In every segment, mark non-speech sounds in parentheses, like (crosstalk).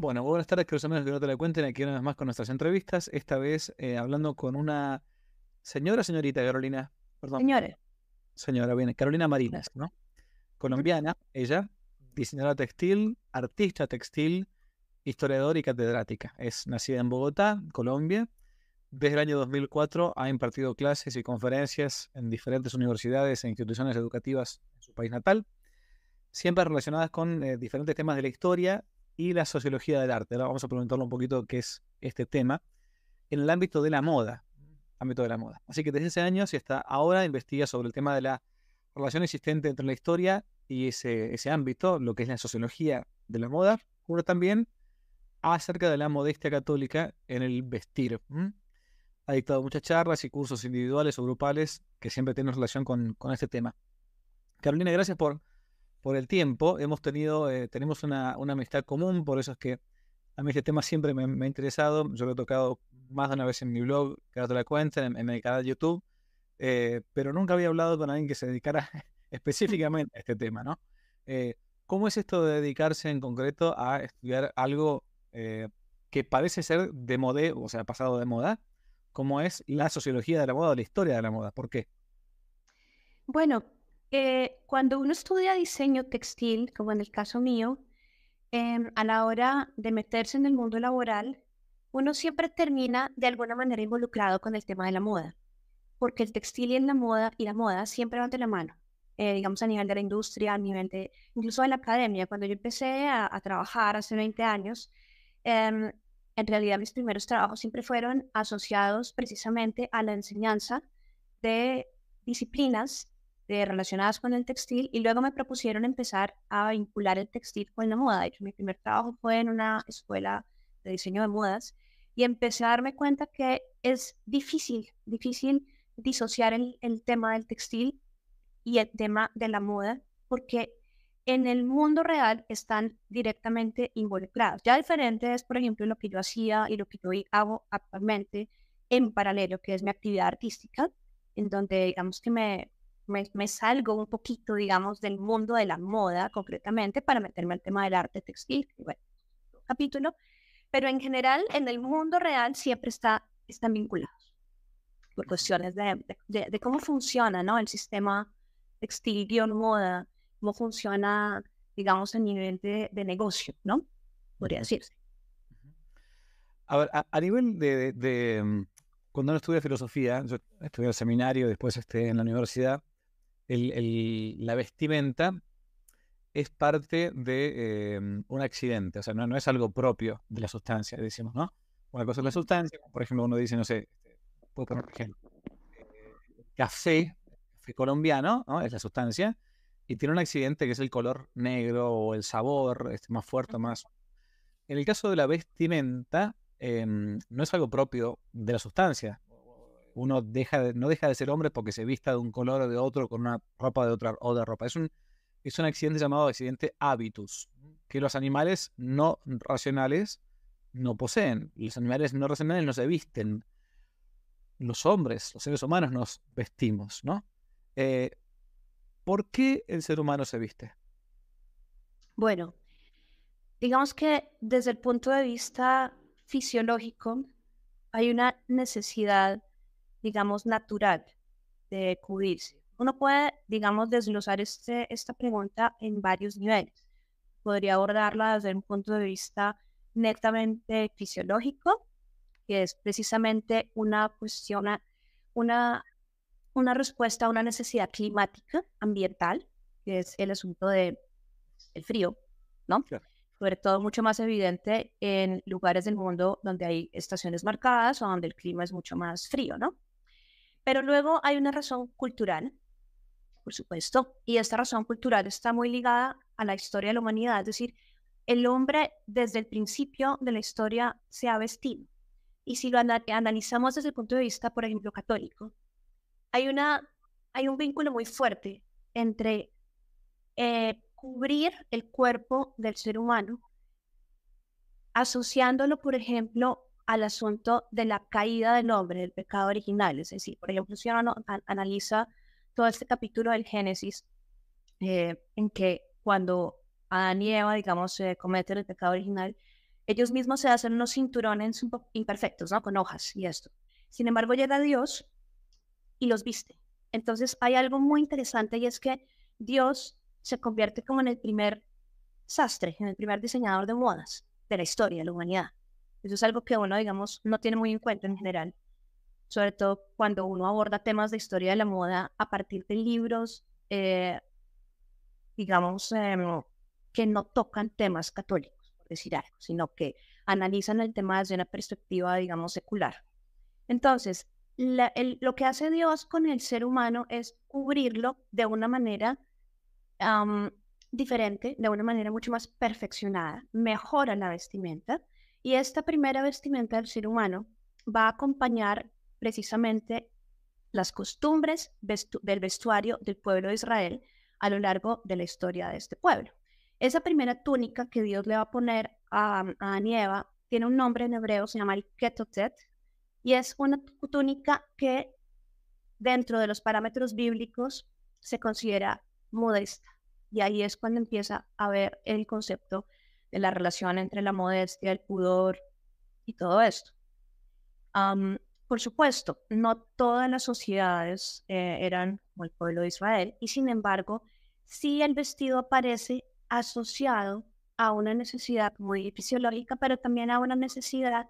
Bueno, buenas tardes, queridos amigos que no te la cuenten, aquí una vez más con nuestras entrevistas, esta vez eh, hablando con una señora, señorita Carolina, perdón. Señora. Señora, viene, Carolina Marinas, ¿no? Colombiana, ella, diseñadora textil, artista textil, historiadora y catedrática. Es nacida en Bogotá, Colombia. Desde el año 2004 ha impartido clases y conferencias en diferentes universidades e instituciones educativas en su país natal, siempre relacionadas con eh, diferentes temas de la historia y la sociología del arte. Ahora vamos a preguntarle un poquito qué es este tema en el ámbito de la moda. Ámbito de la moda. Así que desde ese año y hasta ahora investiga sobre el tema de la relación existente entre la historia y ese, ese ámbito, lo que es la sociología de la moda, pero también acerca de la modestia católica en el vestir. Ha dictado muchas charlas y cursos individuales o grupales que siempre tienen relación con, con este tema. Carolina, gracias por por el tiempo. Hemos tenido, eh, tenemos una, amistad común, por eso es que a mí este tema siempre me, ha interesado. Yo lo he tocado más de una vez en mi blog, te la cuenta, en, en, el canal de YouTube, eh, pero nunca había hablado con alguien que se dedicara (laughs) (laughs) específicamente a este tema, ¿no? Eh, ¿Cómo es esto de dedicarse en concreto a estudiar algo que parece ser de moda, o sea, pasado de moda, como es la sociología de la moda o la historia de la moda? ¿Por qué? Bueno, eh, cuando uno estudia diseño textil, como en el caso mío, em, a la hora de meterse en el mundo laboral, uno siempre termina de alguna manera involucrado con el tema de la moda, porque el textil y la moda y la moda siempre van de la mano. Eh, digamos a nivel de la industria, a nivel de, incluso de la academia. Cuando yo empecé a, trabajar hace 20 años, em, en realidad mis primeros trabajos siempre fueron asociados precisamente a la enseñanza de disciplinas relacionadas con el textil y luego me propusieron empezar a vincular el textil con la moda. De hecho, mi primer trabajo fue en una escuela de diseño de modas y empecé a darme cuenta que es difícil, difícil disociar el, el tema del textil y el tema de la moda porque en el mundo real están directamente involucrados. Ya diferente es, por ejemplo, lo que yo hacía y lo que yo hago actualmente en paralelo, que es mi actividad artística, en donde digamos que me, me, salgo un poquito, digamos, del mundo de la moda concretamente para meterme al tema del arte textil, bueno, capítulo, pero en general en el mundo real siempre está, están vinculados por cuestiones de, de, cómo funciona ¿no? el sistema textil moda, cómo funciona, digamos, a nivel de, negocio, ¿no? Podría decirse. A ver, a, nivel de, mm, cuando uno estudia filosofía, yo estudié el seminario, después este, en la universidad, la vestimenta es parte de em, un accidente, o sea, no, es algo propio de la sustancia, decimos, ¿no? Una cosa es la sustancia, por ejemplo, uno dice, no sé, este, puedo poner ejemplo, eh, café, café colombiano, ¿no? Es la sustancia, y tiene un accidente que es el color negro o el sabor este, más fuerte, más... En el caso de la vestimenta, em, no es algo propio de la sustancia, uno deja no deja de ser hombre porque se vista de un color o de otro con una ropa de otra, otra ropa. Es un, es un accidente llamado accidente habitus, que los animales no racionales no poseen. Los animales no racionales no se visten. Los hombres, los seres humanos nos vestimos, ¿no? Eh, ¿Por qué el ser humano se viste? Bueno, digamos que desde el punto de vista fisiológico hay una necesidad digamos, natural de cubrirse. Uno puede, digamos, desglosar este, esta pregunta en varios niveles. Podría abordarla desde un punto de vista netamente fisiológico, que es precisamente una cuestión, una, una respuesta a una necesidad climática, ambiental, que es el asunto del el frío, ¿no? Sobre todo mucho más evidente en lugares del mundo donde hay estaciones marcadas o donde el clima es mucho más frío, ¿no? Pero luego hay una razón cultural, por supuesto, y esta razón cultural está muy ligada a la historia de la humanidad, es decir, el hombre desde el principio de la historia se ha vestido. Y si lo analizamos desde el punto de vista, por ejemplo, católico, hay, una, hay un vínculo muy fuerte entre eh, cubrir el cuerpo del ser humano, asociándolo, por ejemplo, al asunto de la caída del hombre, del pecado original. Es decir, por ejemplo, si uno analiza todo este capítulo del Génesis, eh, en que cuando Adán y Eva, digamos, se cometen el pecado original, Ellos mismos se hacen unos cinturones imperfectos, ¿no? Con hojas y esto. Sin embargo, llega Dios y los viste. Entonces hay algo muy interesante y es que Dios se convierte como en el primer sastre, en el primer diseñador de modas de la historia de la humanidad. Eso es algo que uno, digamos, no tiene muy en cuenta en general, sobre todo cuando uno aborda temas de historia de la moda a partir de libros, eh, digamos, em, que no tocan temas católicos, por decir algo, sino que analizan el tema desde una perspectiva, digamos, secular. Entonces, lo que hace Dios con el ser humano es cubrirlo de una manera diferente, de una manera mucho más perfeccionada, mejora la vestimenta y esta primera vestimenta del ser humano va a acompañar precisamente las costumbres del vestuario del pueblo de Israel a lo largo de la historia de este pueblo. Esa primera túnica que Dios le va a poner a, a tiene un nombre en hebreo, se llama el Ketotet, y es una túnica que dentro de los parámetros bíblicos se considera modesta. Y ahí es cuando empieza a ver el concepto de la relación entre la modestia, el pudor y todo esto. por supuesto, no todas las sociedades eh, eran como el pueblo de Israel y sin embargo, sí el vestido aparece asociado a una necesidad muy fisiológica, pero también a una necesidad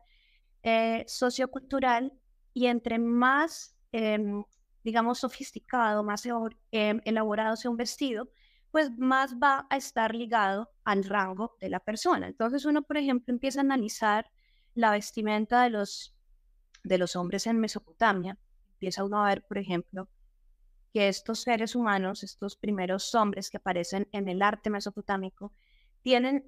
eh, sociocultural y entre más, em, digamos, sofisticado, más em, elaborado sea un vestido, pues más va a estar ligado al rango de la persona. Entonces uno, por ejemplo, empieza a analizar la vestimenta de los, de los hombres en Mesopotamia. Empieza uno a ver, por ejemplo, que estos seres humanos, estos primeros hombres que aparecen en el arte mesopotámico, tienen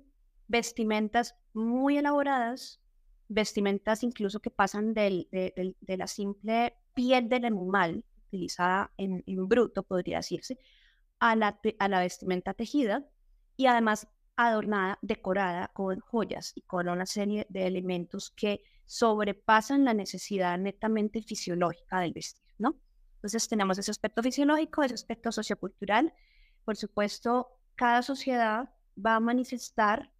vestimentas muy elaboradas, vestimentas incluso que pasan de, la simple piel del animal, utilizada en bruto, podría decirse, a la, vestimenta tejida y además adornada, decorada con joyas y con una serie de elementos que sobrepasan la necesidad netamente fisiológica del vestir, ¿no? Entonces tenemos ese aspecto fisiológico, ese aspecto sociocultural. Por supuesto, cada sociedad va a manifestar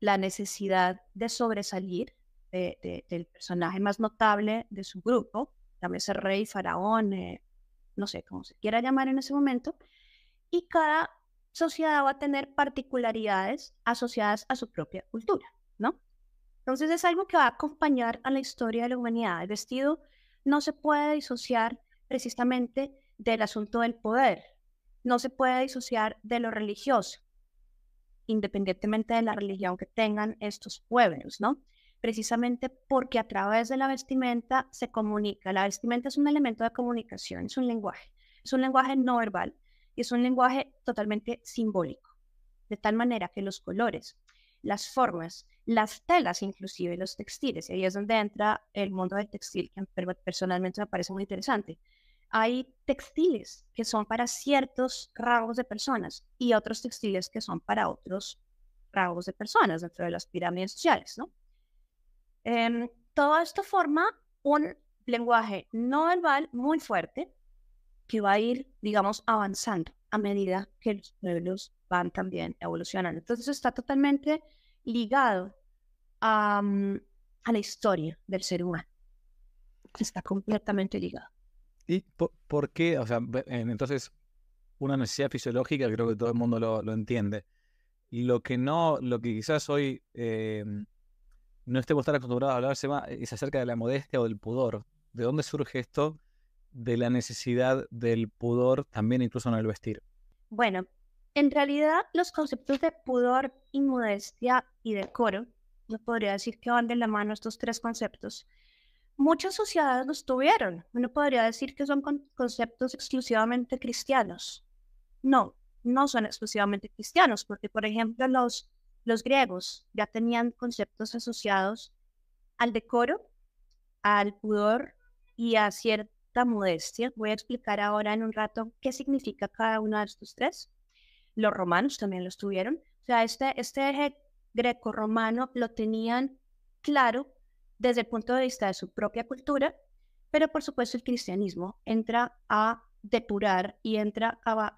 la necesidad de sobresalir del personaje más notable de su grupo, llámese rey, faraón, eh, no sé cómo se quiera llamar en ese momento, y cada sociedad va a tener particularidades asociadas a su propia cultura, ¿no? Entonces es algo que va a acompañar a la historia de la humanidad. El vestido no se puede disociar precisamente del asunto del poder, no se puede disociar de lo religioso, independientemente de la religión que tengan estos pueblos, ¿no? Precisamente porque a través de la vestimenta se comunica. La vestimenta es un elemento de comunicación, es un lenguaje, es un lenguaje no verbal y es un lenguaje totalmente simbólico, de tal manera que los colores, las formas, las telas inclusive, los textiles, y ahí es donde entra el mundo del textil, que personalmente me parece muy interesante. Hay textiles que son para ciertos rasgos de personas y otros textiles que son para otros rasgos de personas dentro de las pirámides sociales, ¿no? Eh, todo esto forma un lenguaje no verbal muy fuerte que va a ir, digamos, avanzando a medida que los pueblos van también evolucionando. Entonces está totalmente ligado a, mm, a la historia del ser humano. Está completamente ligado. ¿Y por, qué? O sea, entonces, una necesidad fisiológica, creo que todo el mundo lo, lo entiende. Lo que no, lo que quizás hoy eh, no estemos tan acostumbrados a hablarse más, es acerca de la modestia o del pudor. ¿De dónde surge esto de la necesidad del pudor también incluso en el vestir? Bueno, en realidad los conceptos de pudor y modestia y decoro, yo podría decir que van de la mano estos tres conceptos. Muchas sociedades los tuvieron. Uno podría decir que son conceptos exclusivamente cristianos. No, no son exclusivamente cristianos, porque por ejemplo los los griegos ya tenían conceptos asociados al decoro, al pudor y a cierta modestia. Voy a explicar ahora en un rato qué significa cada uno de estos tres. Los romanos también los tuvieron. O sea, este, este eje greco-romano lo tenían claro desde el punto de vista de su propia cultura, pero por supuesto el cristianismo entra a depurar y entra a,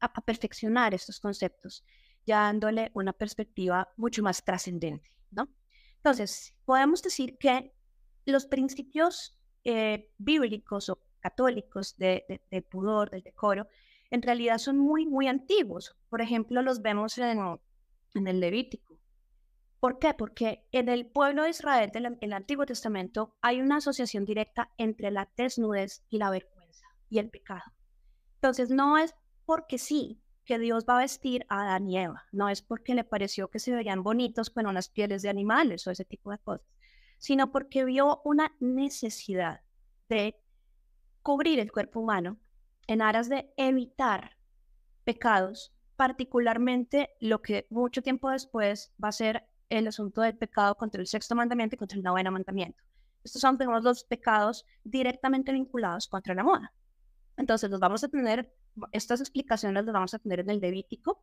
a perfeccionar estos conceptos ya dándole una perspectiva mucho más trascendente, ¿no? Entonces, podemos decir que los principios eh, bíblicos o católicos de, pudor, del decoro, en realidad son muy, muy antiguos. Por ejemplo, los vemos en, en el Levítico. ¿Por qué? Porque en el pueblo de Israel del Antiguo Testamento hay una asociación directa entre la desnudez y la vergüenza y el pecado. Entonces, no es porque sí que Dios va a vestir a Adán no es porque le pareció que se veían bonitos con unas pieles de animales o ese tipo de cosas, sino porque vio una necesidad de cubrir el cuerpo humano en aras de evitar pecados, particularmente lo que mucho tiempo después va a ser el asunto del pecado contra el sexto mandamiento y contra el noveno mandamiento. Estos son, los dos pecados directamente vinculados contra la moda. Entonces, los vamos a tener, estas explicaciones las vamos a tener en el Levítico.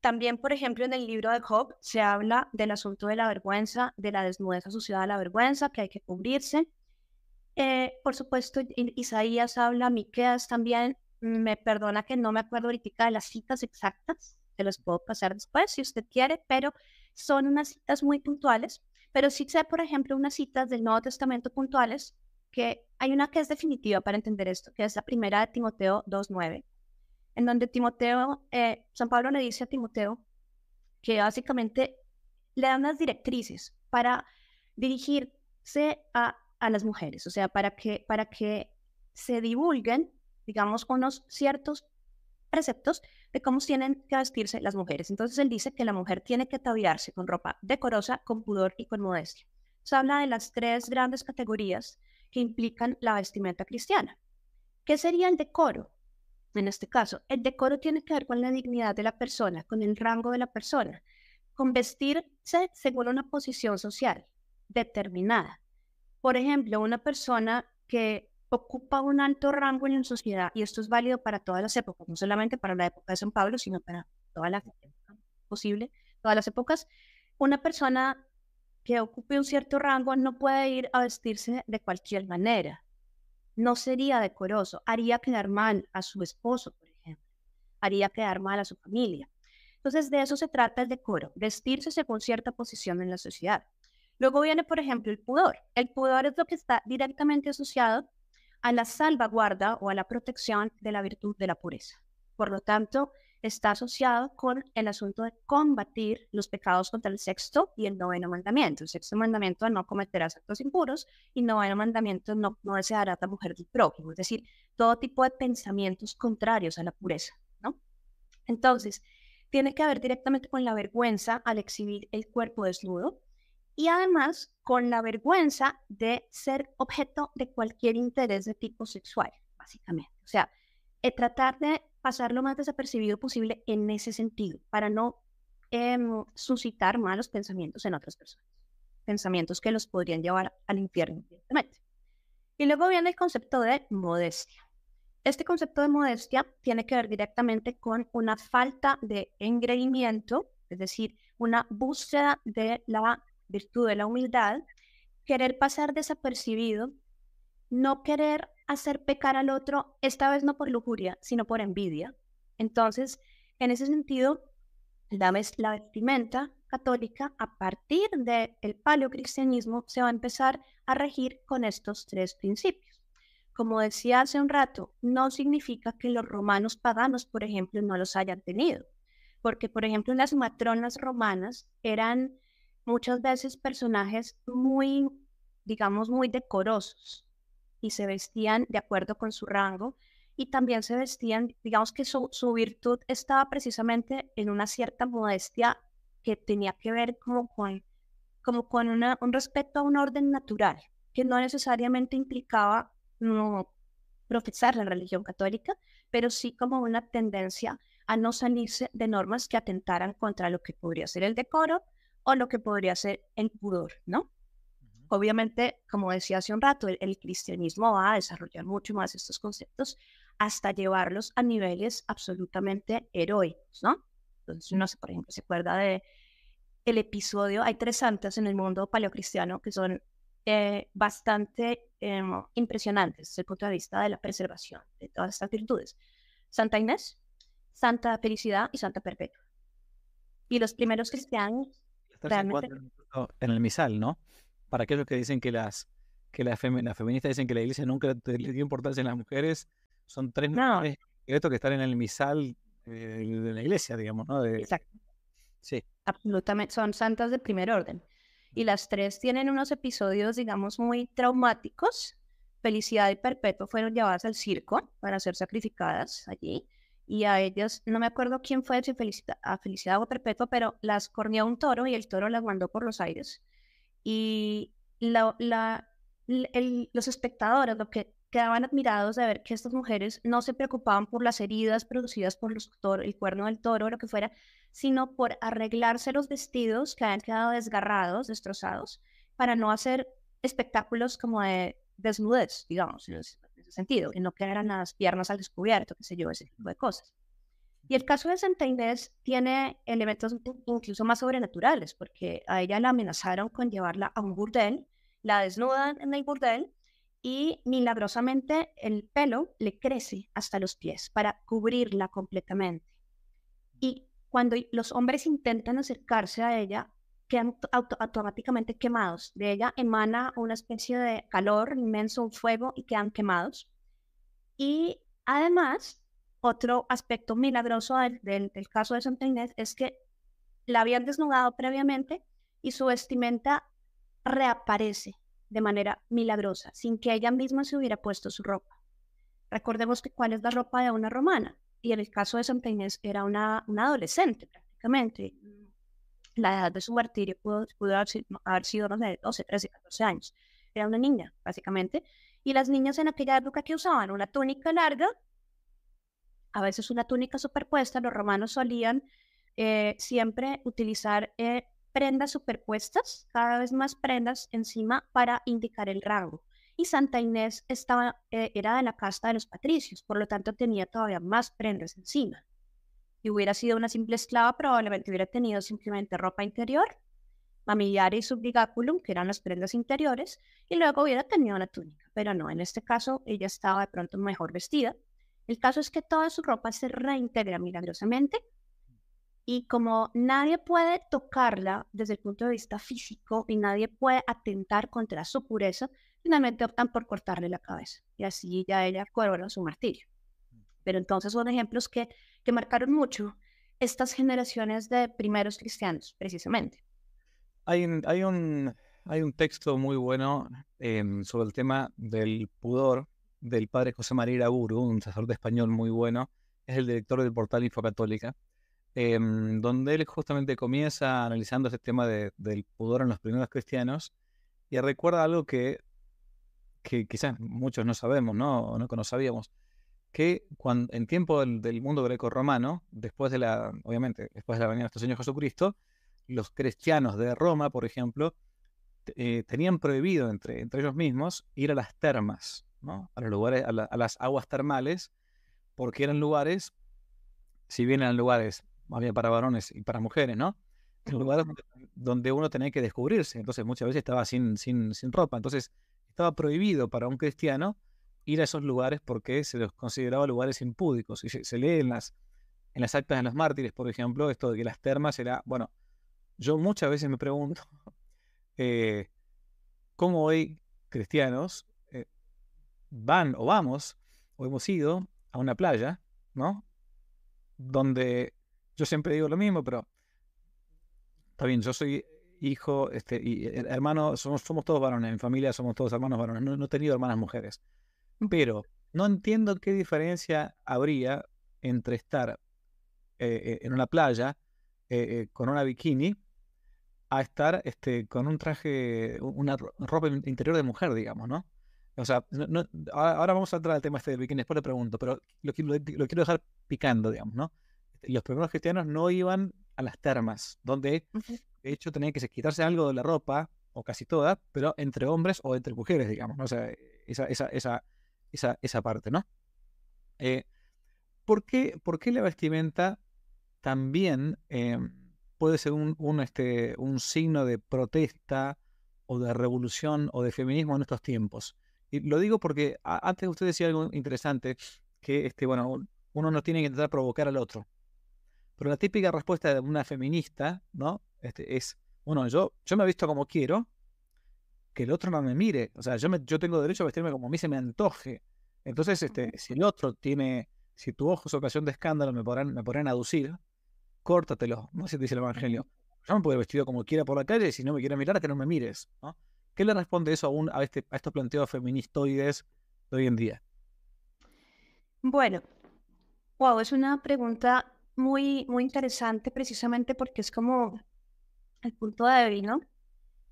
También, por ejemplo, en el libro de Job se habla del asunto de la vergüenza, de la desnudez asociada a la vergüenza, que hay que cubrirse. Eh, por supuesto, Isaías habla, Miqueas también, me perdona que no me acuerdo ahorita de las citas exactas, se los puedo pasar después si usted quiere, pero son unas citas muy puntuales. Pero sí sé, por ejemplo, unas citas del Nuevo Testamento puntuales, que hay una que es definitiva para entender esto, que es la primera de Timoteo 2.9, en donde Timoteo, eh, San Pablo le dice a Timoteo que básicamente le dan unas directrices para dirigirse a a las mujeres, o sea, para que, para que se divulguen, digamos, unos ciertos preceptos de cómo tienen que vestirse las mujeres. Entonces él dice que la mujer tiene que ataviarse con ropa decorosa, con pudor y con modestia. Se habla de las tres grandes categorías que implican la vestimenta cristiana. ¿Qué sería el decoro? En este caso, el decoro tiene que ver con la dignidad de la persona, con el rango de la persona, con vestirse según una posición social determinada. Por ejemplo, una persona que ocupa un alto rango en la sociedad, y esto es válido para todas las épocas, no solamente para la época de San Pablo, sino para toda la posible, todas las épocas, una persona que ocupe un cierto rango no puede ir a vestirse de cualquier manera. No sería decoroso, haría quedar mal a su esposo, por ejemplo, haría quedar mal a su familia. Entonces, de eso se trata el decoro, vestirse según cierta posición en la sociedad. Luego viene, por ejemplo, el pudor. El pudor es lo que está directamente asociado a la salvaguarda o a la protección de la virtud de la pureza. Por lo tanto, está asociado con el asunto de combatir los pecados contra el sexto y el noveno mandamiento. El sexto mandamiento no cometerás actos impuros y el noveno mandamiento no, no desearás a la mujer del prójimo, es decir, todo tipo de pensamientos contrarios a la pureza, ¿no? Entonces, tiene que ver directamente con la vergüenza al exhibir el cuerpo desnudo, y además con la vergüenza de ser objeto de cualquier interés de tipo sexual, básicamente. O sea, tratar de pasar lo más desapercibido posible en ese sentido, para no em, suscitar malos pensamientos en otras personas, pensamientos que los podrían llevar al infierno directamente. Y luego viene el concepto de modestia. Este concepto de modestia tiene que ver directamente con una falta de engreimiento, es decir, una búsqueda de la virtud de la humildad, querer pasar desapercibido, no querer hacer pecar al otro, esta vez no por lujuria, sino por envidia. Entonces, en ese sentido, la, la vestimenta católica, a partir del el paleocristianismo, se va a empezar a regir con estos tres principios. Como decía hace un rato, no significa que los romanos paganos, por ejemplo, no los hayan tenido, porque, por ejemplo, las matronas romanas eran muchas veces personajes muy, digamos, muy decorosos y se vestían de acuerdo con su rango y también se vestían, digamos que su, virtud estaba precisamente en una cierta modestia que tenía que ver como con, como con una, un respeto a un orden natural, que no necesariamente implicaba no, profesar la religión católica, pero sí como una tendencia a no salirse de normas que atentaran contra lo que podría ser el decoro o lo que podría ser el pudor, ¿no? Obviamente, como decía hace un rato, el, cristianismo va a desarrollar mucho más estos conceptos hasta llevarlos a niveles absolutamente heroicos, ¿no? Entonces, uno, por ejemplo, se acuerda de el episodio, hay tres santas en el mundo paleocristiano que son eh, bastante em, impresionantes desde el punto de vista de la preservación de todas estas virtudes. Santa Inés, Santa Felicidad y Santa Perpetua. Y los primeros cristianos realmente... En el misal, ¿no? Para aquellos que dicen que las que las, feministas dicen que la iglesia nunca le dio importancia a las mujeres, son tres no. mujeres que están en el misal eh, de la iglesia, digamos, ¿no? Exacto. Sí. Absolutamente, son santas de primer orden. Y las tres tienen unos episodios, digamos, muy traumáticos. Felicidad y Perpetuo fueron llevadas al circo para ser sacrificadas allí. Y a ellas, no me acuerdo quién fue, si Felicidad, a Felicidad o Perpetuo, pero las corneó un toro y el toro las mandó por los aires. Y la, la, los espectadores lo que quedaban admirados de ver que estas mujeres no se preocupaban por las heridas producidas por los el cuerno del toro o lo que fuera, sino por arreglarse los vestidos que habían quedado desgarrados, destrozados, para no hacer espectáculos como de desnudez, digamos, en ese, sentido, que no quedaran las piernas al descubierto, qué sé yo, ese tipo de cosas. Y el caso de Santa Inés tiene elementos incluso más sobrenaturales, porque a ella la amenazaron con llevarla a un burdel, la desnudan en el burdel y milagrosamente el pelo le crece hasta los pies para cubrirla completamente. Y cuando los hombres intentan acercarse a ella, quedan automáticamente quemados. De ella emana una especie de calor inmenso, un fuego, y quedan quemados. Y además, otro aspecto milagroso del, caso de Santa Inés es que la habían desnudado previamente y su vestimenta reaparece de manera milagrosa, sin que ella misma se hubiera puesto su ropa. Recordemos que cuál es la ropa de una romana, y en el caso de Santa Inés era una, adolescente prácticamente. La edad de su martirio pudo, haber, sido, no sé, 12, 13, 14 años. Era una niña, básicamente. Y las niñas en aquella época que usaban una túnica larga, a veces una túnica superpuesta, los romanos solían eh, siempre utilizar eh, prendas superpuestas, cada vez más prendas encima para indicar el rango. Y Santa Inés estaba, eh, era de la casta de los patricios, por lo tanto tenía todavía más prendas encima. Y hubiera sido una simple esclava, probablemente hubiera tenido simplemente ropa interior, mamillar y subdigáculum, que eran las prendas interiores, y luego hubiera tenido una túnica. Pero no, en este caso ella estaba de pronto mejor vestida. El caso es que toda su ropa se reintegra milagrosamente y como nadie puede tocarla desde el punto de vista físico y nadie puede atentar contra su pureza, finalmente optan por cortarle la cabeza. Y así ya ella corona su martirio. Pero entonces son ejemplos que, que marcaron mucho estas generaciones de primeros cristianos, precisamente. Hay un, hay un, hay un texto muy bueno em, sobre el tema del pudor del padre José María Iraburu, un sacerdote español muy bueno, es el director del portal Infocatólica, Em, donde él justamente comienza analizando ese tema del pudor en los primeros cristianos y recuerda algo que, que quizás muchos no sabemos, ¿no? O no sabíamos, que cuando, en tiempo del, mundo greco-romano, después de la, obviamente, después de la venida de nuestro Señor Jesucristo, los cristianos de Roma, por ejemplo, eh, tenían prohibido entre, entre ellos mismos ir a las termas, ¿no? a, los lugares, a las aguas termales, porque eran lugares, si bien eran lugares había para varones y para mujeres, ¿no? En lugares donde uno tenía que descubrirse, entonces muchas veces estaba sin, sin, sin ropa, entonces estaba prohibido para un cristiano ir a esos lugares porque se los consideraba lugares impúdicos. Y se, lee en las, en las actas de los mártires, por ejemplo, esto de que las termas era, bueno, yo muchas veces me pregunto (laughs) eh, cómo hoy cristianos van o vamos o hemos ido a una playa, ¿no? Donde yo siempre digo lo mismo, pero está bien, yo soy hijo, este, y hermano, somos, todos varones, en mi familia somos todos hermanos varones, no, he tenido hermanas mujeres. Pero no entiendo qué diferencia habría entre estar eh, eh, en una playa eh, con una bikini a estar este, con un traje, una ropa interior de mujer, digamos, ¿no? O sea, ahora vamos a entrar al tema este del bikini, después le pregunto, pero lo, lo, lo quiero dejar picando, digamos, ¿no? los primeros cristianos no iban a las termas, donde de hecho tenían que quitarse algo de la ropa, o casi toda, pero entre hombres o entre mujeres, digamos, ¿no? O sea, esa, esa, esa, esa, esa parte, ¿no? Eh, ¿por, qué, ¿por, qué, la vestimenta también eh, puede ser un, un, este, un signo de protesta o de revolución o de feminismo en estos tiempos? Y lo digo porque antes usted decía algo interesante, que este, bueno, uno no tiene que intentar provocar al otro. Pero la típica respuesta de una feminista, ¿no? Este, es, bueno, yo, yo me he visto como quiero, que el otro no me mire. O sea, yo, me, yo tengo derecho a vestirme como a mí se me antoje. Entonces, este, si el otro tiene, si tu ojo es ocasión de escándalo, me podrán, me podrán aducir, córtatelo, ¿no? Si dice el Evangelio. Yo me puedo ir vestido como quiera por la calle y si no me quiere mirar, que no me mires, ¿no? ¿Qué le responde eso a, un, a, este, a estos planteos feministoides de hoy en día? Bueno, wow, es una pregunta muy, muy interesante precisamente porque es como el punto débil, ¿no?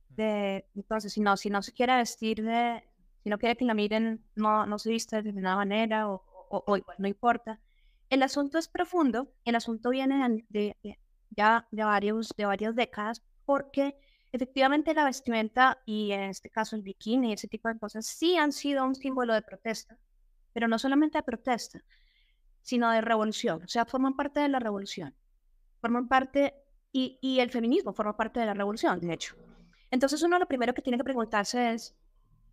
De, entonces, si no, si no se quiere vestir de, si no quiere que la miren, no, no se viste de determinada manera o, o, igual, no importa. El asunto es profundo, el asunto viene de, ya de, varios, de varias décadas porque efectivamente la vestimenta y en este caso el bikini y ese tipo de cosas sí han sido un símbolo de protesta, pero no solamente de protesta, sino de revolución, o sea, forman parte de la revolución, forman parte, y, y el feminismo forma parte de la revolución, de hecho. Entonces uno lo primero que tiene que preguntarse es,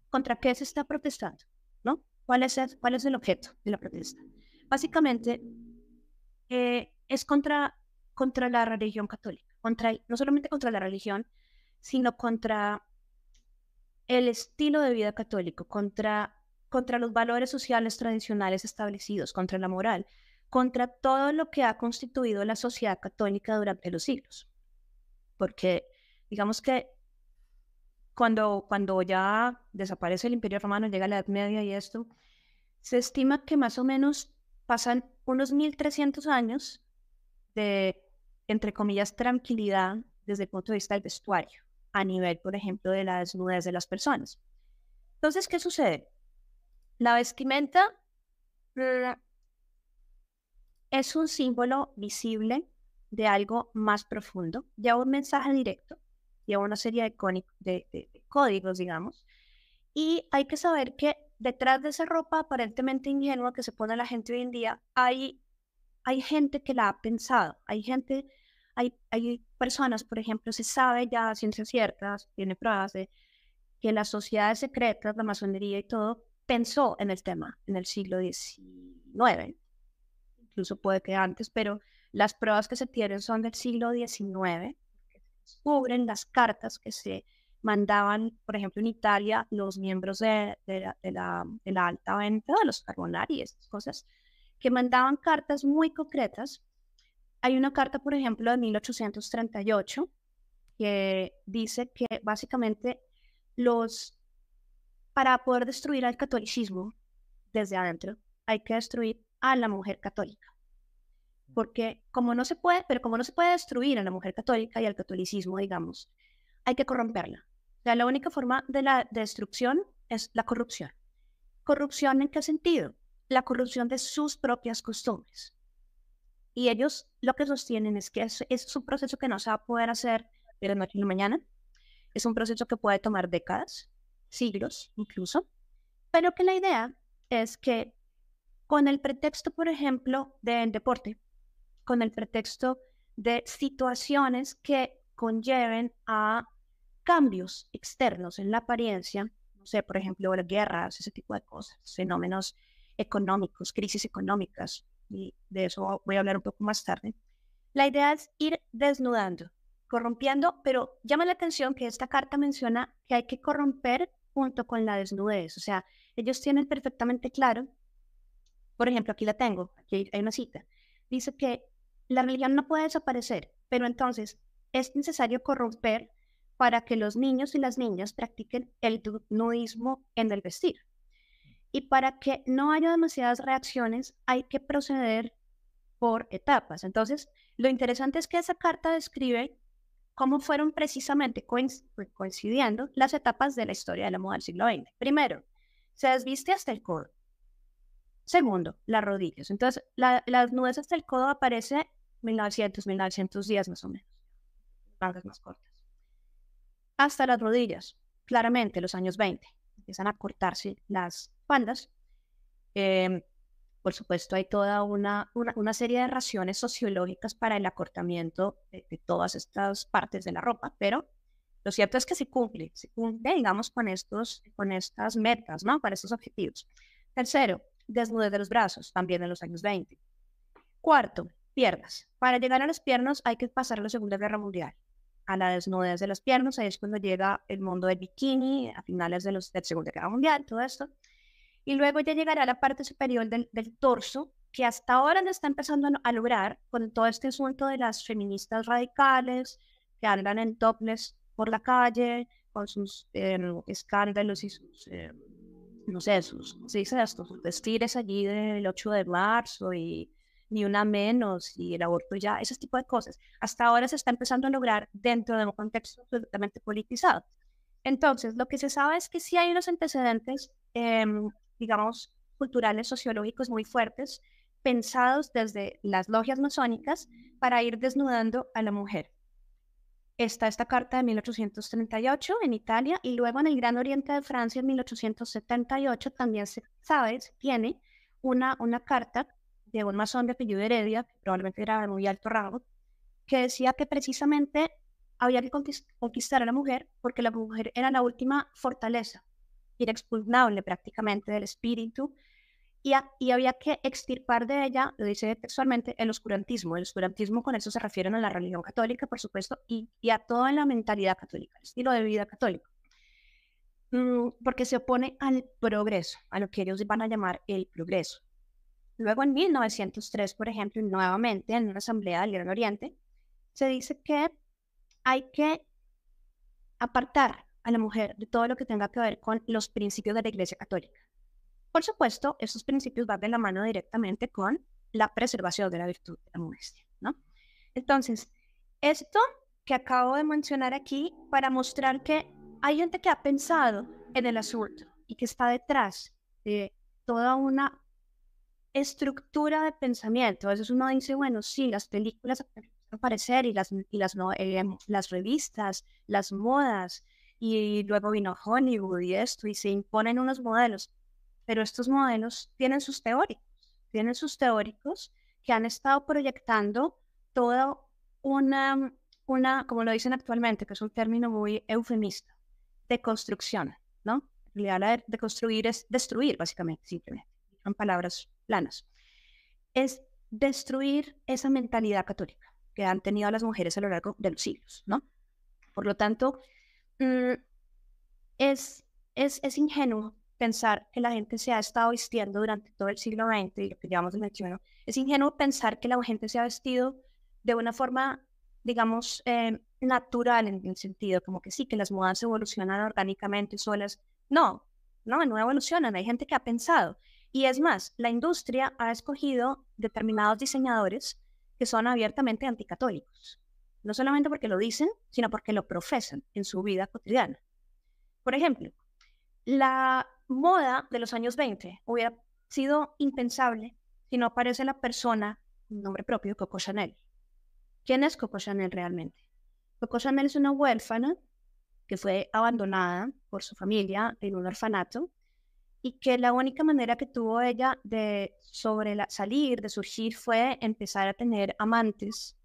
¿contra qué se está protestando? ¿No? ¿Cuál es el, cuál es el objeto de la protesta? Básicamente, eh, es contra, contra la religión católica, contra, no solamente contra la religión, sino contra el estilo de vida católico, contra, contra los valores sociales tradicionales establecidos, contra la moral, contra todo lo que ha constituido la sociedad católica durante los siglos. Porque digamos que cuando, cuando ya desaparece el Imperio Romano, llega la Edad Media y esto, se estima que más o menos pasan unos 1300 años de, entre comillas, tranquilidad desde el punto de vista del vestuario, a nivel, por ejemplo, de la desnudez de las personas. Entonces, ¿qué sucede? La vestimenta es un símbolo visible de algo más profundo, ya un mensaje directo lleva una serie de, códigos, digamos. Y hay que saber que detrás de esa ropa aparentemente ingenua que se pone la gente hoy en día, hay, hay gente que la ha pensado, hay gente, hay, hay personas, por ejemplo, se sabe ya ciencias ciertas, tiene pruebas de que las sociedades secretas, la masonería y todo, pensó en el tema en el siglo XIX, incluso puede que antes, pero las pruebas que se tienen son del siglo XIX descubren las cartas que se mandaban, por ejemplo, en Italia, los miembros de, la, alta venta, de los carbonari y estas cosas, que mandaban cartas muy concretas. Hay una carta, por ejemplo, de 1838, que dice que básicamente los, para poder destruir al catolicismo desde adentro, hay que destruir a la mujer católica porque como no se puede, pero como no se puede destruir a la mujer católica y al catolicismo, digamos, hay que corromperla. O la única forma de la destrucción es la corrupción. ¿Corrupción en qué sentido? La corrupción de sus propias costumbres. Y ellos lo que sostienen es que es, es un proceso que no se va a poder hacer de la noche a la mañana. Es un proceso que puede tomar décadas, siglos incluso, pero que la idea es que con el pretexto, por ejemplo, del deporte, con el pretexto de situaciones que conlleven a cambios externos en la apariencia, no sé, por ejemplo, guerras, ese tipo de cosas, fenómenos económicos, crisis económicas, y de eso voy a hablar un poco más tarde. La idea es ir desnudando, corrompiendo, pero llama la atención que esta carta menciona que hay que corromper junto con la desnudez, o sea, ellos tienen perfectamente claro, por ejemplo, aquí la tengo, aquí hay una cita, dice que la religión no puede desaparecer, pero entonces es necesario corromper para que los niños y las niñas practiquen el nudismo en el vestir. Y para que no haya demasiadas reacciones, hay que proceder por etapas. Entonces, lo interesante es que esa carta describe cómo fueron precisamente coincidiendo las etapas de la historia de la moda del siglo XX. Primero, se desviste hasta el codo. Segundo, las rodillas. Entonces, las nubes hasta el codo aparece 1900, 1910 más o menos, mangas más cortas. Hasta las rodillas, claramente los años 20, empiezan a cortarse las faldas. Em, por supuesto, hay toda una, una, serie de raciones sociológicas para el acortamiento de, todas estas partes de la ropa, pero lo cierto es que se cumple, se cumple, digamos, con, estos, con estas metas, ¿no? Para estos objetivos. Tercero, desnudez de los brazos, también en los años 20. Cuarto, piernas. Para llegar a las piernas hay que pasar la Segunda Guerra Mundial. A la desnudez de las piernas, ahí es cuando llega el mundo del bikini, a finales de, los, de la Segunda Guerra Mundial, todo esto. Y luego ya llegará la parte superior del, del torso, que hasta ahora se está empezando a lograr con todo este asunto de las feministas radicales que andan en topless por la calle con sus em, escándalos y sus, em, no sé, sus, ¿sí dice esto? sus vestires allí del 8 de marzo y ni una menos y el aborto ya, ese tipo de cosas. Hasta ahora se está empezando a lograr dentro de un contexto absolutamente politizado. Entonces, lo que se sabe es que sí hay unos antecedentes, em, digamos, culturales, sociológicos muy fuertes pensados desde las logias masónicas para ir desnudando a la mujer. Está esta carta de 1838 en Italia y luego en el Gran Oriente de Francia en 1878 también se sabe, tiene una, una carta de un masón de apellido Heredia, probablemente era de muy alto rango, que decía que precisamente había que conquistar a la mujer porque la mujer era la última fortaleza, inexpugnable prácticamente del espíritu, y, había que extirpar de ella, lo dice textualmente, el oscurantismo. El oscurantismo con eso se refieren a la religión católica, por supuesto, y, a toda la mentalidad católica, el estilo de vida católico. Mm, porque se opone al progreso, a lo que ellos van a llamar el progreso. Luego en 1903, por ejemplo, nuevamente en una asamblea del Gran Oriente, se dice que hay que apartar a la mujer de todo lo que tenga que ver con los principios de la Iglesia Católica. Por supuesto, esos principios van de la mano directamente con la preservación de la virtud de la modestia, ¿no? Entonces, esto que acabo de mencionar aquí para mostrar que hay gente que ha pensado en el asunto y que está detrás de toda una estructura de pensamiento. A veces uno dice, bueno, sí, las películas aparecer y las, y las, eh, las revistas, las modas, y luego vino Hollywood y esto, y se imponen unos modelos pero estos modelos tienen sus teóricos, tienen sus teóricos que han estado proyectando toda una, una, como lo dicen actualmente, que es un término muy eufemista, de construcción, ¿no? Realidad, de construir es destruir, básicamente, simplemente, son palabras planas. Es destruir esa mentalidad católica que han tenido las mujeres a lo largo de los siglos, ¿no? Por lo tanto, mm, es, es, es ingenuo pensar que la gente se ha estado vistiendo durante todo el siglo XX y lo que llamamos el XXI. Es ingenuo pensar que la gente se ha vestido de una forma, digamos, eh, natural en el sentido, como que sí, que las modas evolucionan orgánicamente solas. No, no, no evolucionan. Hay gente que ha pensado. Y es más, la industria ha escogido determinados diseñadores que son abiertamente anticatólicos. No solamente porque lo dicen, sino porque lo profesan en su vida cotidiana. Por ejemplo, la moda de los años 20 hubiera sido impensable si no aparece la persona, nombre propio, Coco Chanel. ¿Quién es Coco Chanel realmente? Coco Chanel es una huérfana que fue abandonada por su familia en un orfanato y que la única manera que tuvo ella de sobre salir, de surgir, fue empezar a tener amantes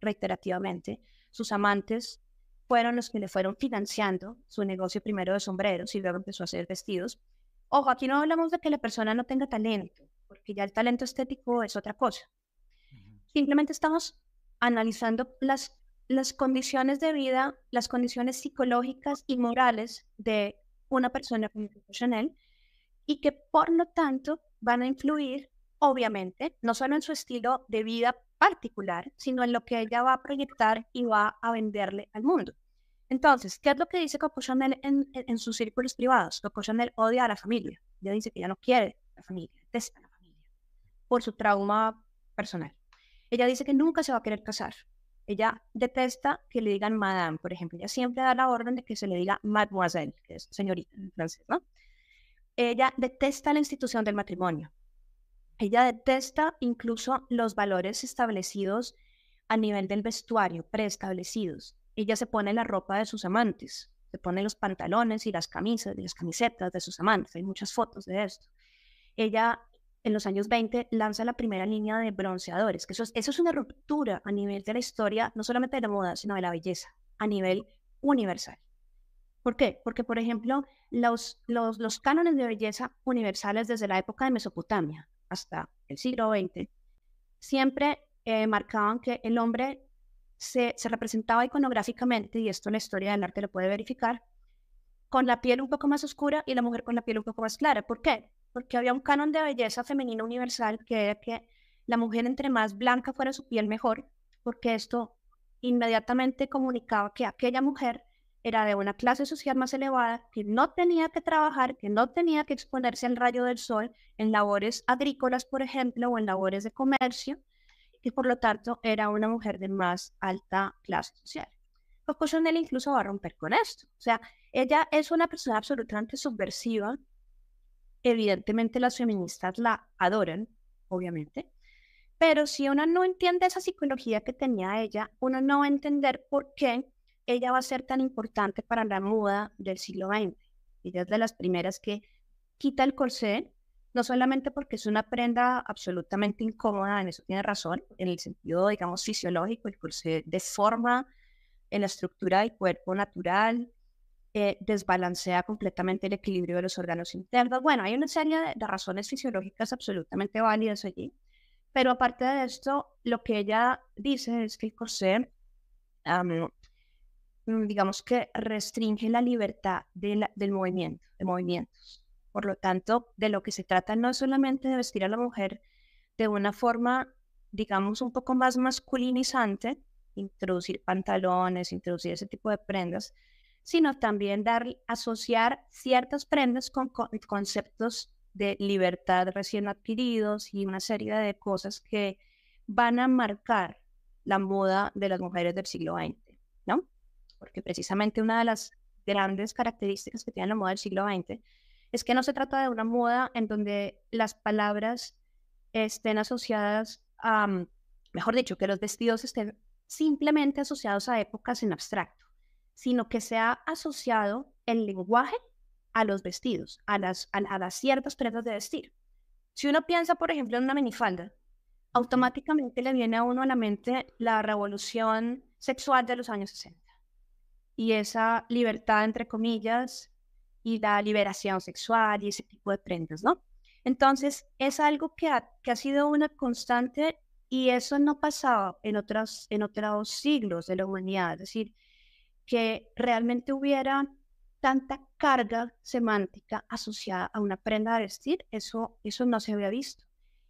reiterativamente. Sus amantes fueron los que le fueron financiando su negocio primero de sombreros y luego empezó a hacer vestidos. Ojo, aquí no hablamos de que la persona no tenga talento, porque ya el talento estético es otra cosa. Simplemente estamos analizando las, las condiciones de vida, las condiciones psicológicas y morales de una persona como Chanel y que por lo tanto van a influir, obviamente, no solo en su estilo de vida particular, sino en lo que ella va a proyectar y va a venderle al mundo. Entonces, ¿qué es lo que dice Coco Chanel en, sus círculos privados? Coco Chanel odia a la familia. Ella dice que ya no quiere la familia, detesta a la familia por su trauma personal. Ella dice que nunca se va a querer casar. Ella detesta que le digan madame, por ejemplo. Ella siempre da la orden de que se le diga mademoiselle, que es señorita en francés, ¿no? Ella detesta la institución del matrimonio. Ella detesta incluso los valores establecidos a nivel del vestuario, preestablecidos. Ella se pone la ropa de sus amantes, se pone los pantalones y las camisas y las camisetas de sus amantes. Hay muchas fotos de esto. Ella en los años 20 lanza la primera línea de bronceadores, que eso es, eso es una ruptura a nivel de la historia, no solamente de la moda, sino de la belleza, a nivel universal. ¿Por qué? Porque, por ejemplo, los, los, los cánones de belleza universales desde la época de Mesopotamia, hasta el siglo XX, siempre eh, marcaban que el hombre se, se, representaba iconográficamente, y esto la historia del arte lo puede verificar, con la piel un poco más oscura y la mujer con la piel un poco más clara. ¿Por qué? Porque había un canon de belleza femenina universal que era que la mujer entre más blanca fuera su piel mejor, porque esto inmediatamente comunicaba que aquella mujer era de una clase social más elevada, que no tenía que trabajar, que no tenía que exponerse al rayo del sol en labores agrícolas, por ejemplo, o en labores de comercio, y por lo tanto era una mujer de más alta clase social. Coco Chanel incluso va a romper con esto. O sea, ella es una persona absolutamente subversiva. Evidentemente las feministas la adoran, obviamente. Pero si uno no entiende esa psicología que tenía ella, uno no va a entender por qué ella va a ser tan importante para la moda del siglo XX. Ella es de las primeras que quita el corsé, no solamente porque es una prenda absolutamente incómoda, en eso tiene razón, en el sentido, digamos, fisiológico, el corsé deforma en la estructura del cuerpo natural, eh, desbalancea completamente el equilibrio de los órganos internos. Bueno, hay una serie de, razones fisiológicas absolutamente válidas allí, pero aparte de esto, lo que ella dice es que el corsé Mm, digamos que restringe la libertad del movimiento, de movimientos. Por lo tanto, de lo que se trata no es solamente de vestir a la mujer de una forma, digamos, un poco más masculinizante, introducir pantalones, introducir ese tipo de prendas, sino también dar, asociar ciertas prendas con, con conceptos de libertad recién adquiridos y una serie de cosas que van a marcar la moda de las mujeres del siglo XX, ¿no? Porque precisamente una de las grandes características que tiene la moda del siglo XX es que no se trata de una moda en donde las palabras estén asociadas a, mm, mejor dicho, que los vestidos estén simplemente asociados a épocas en abstracto, sino que se ha asociado el lenguaje a los vestidos, a las, a, a las ciertas prendas de vestir. Si uno piensa, por ejemplo, en una minifalda, automáticamente le viene a uno a la mente la revolución sexual de los años 60 y esa libertad, entre comillas, y la liberación sexual y ese tipo de prendas, ¿no? Entonces, es algo que ha, sido una constante y eso no pasaba en, otros, en otros siglos de la humanidad, es decir, que realmente hubiera tanta carga semántica asociada a una prenda de vestir, eso, eso no se había visto.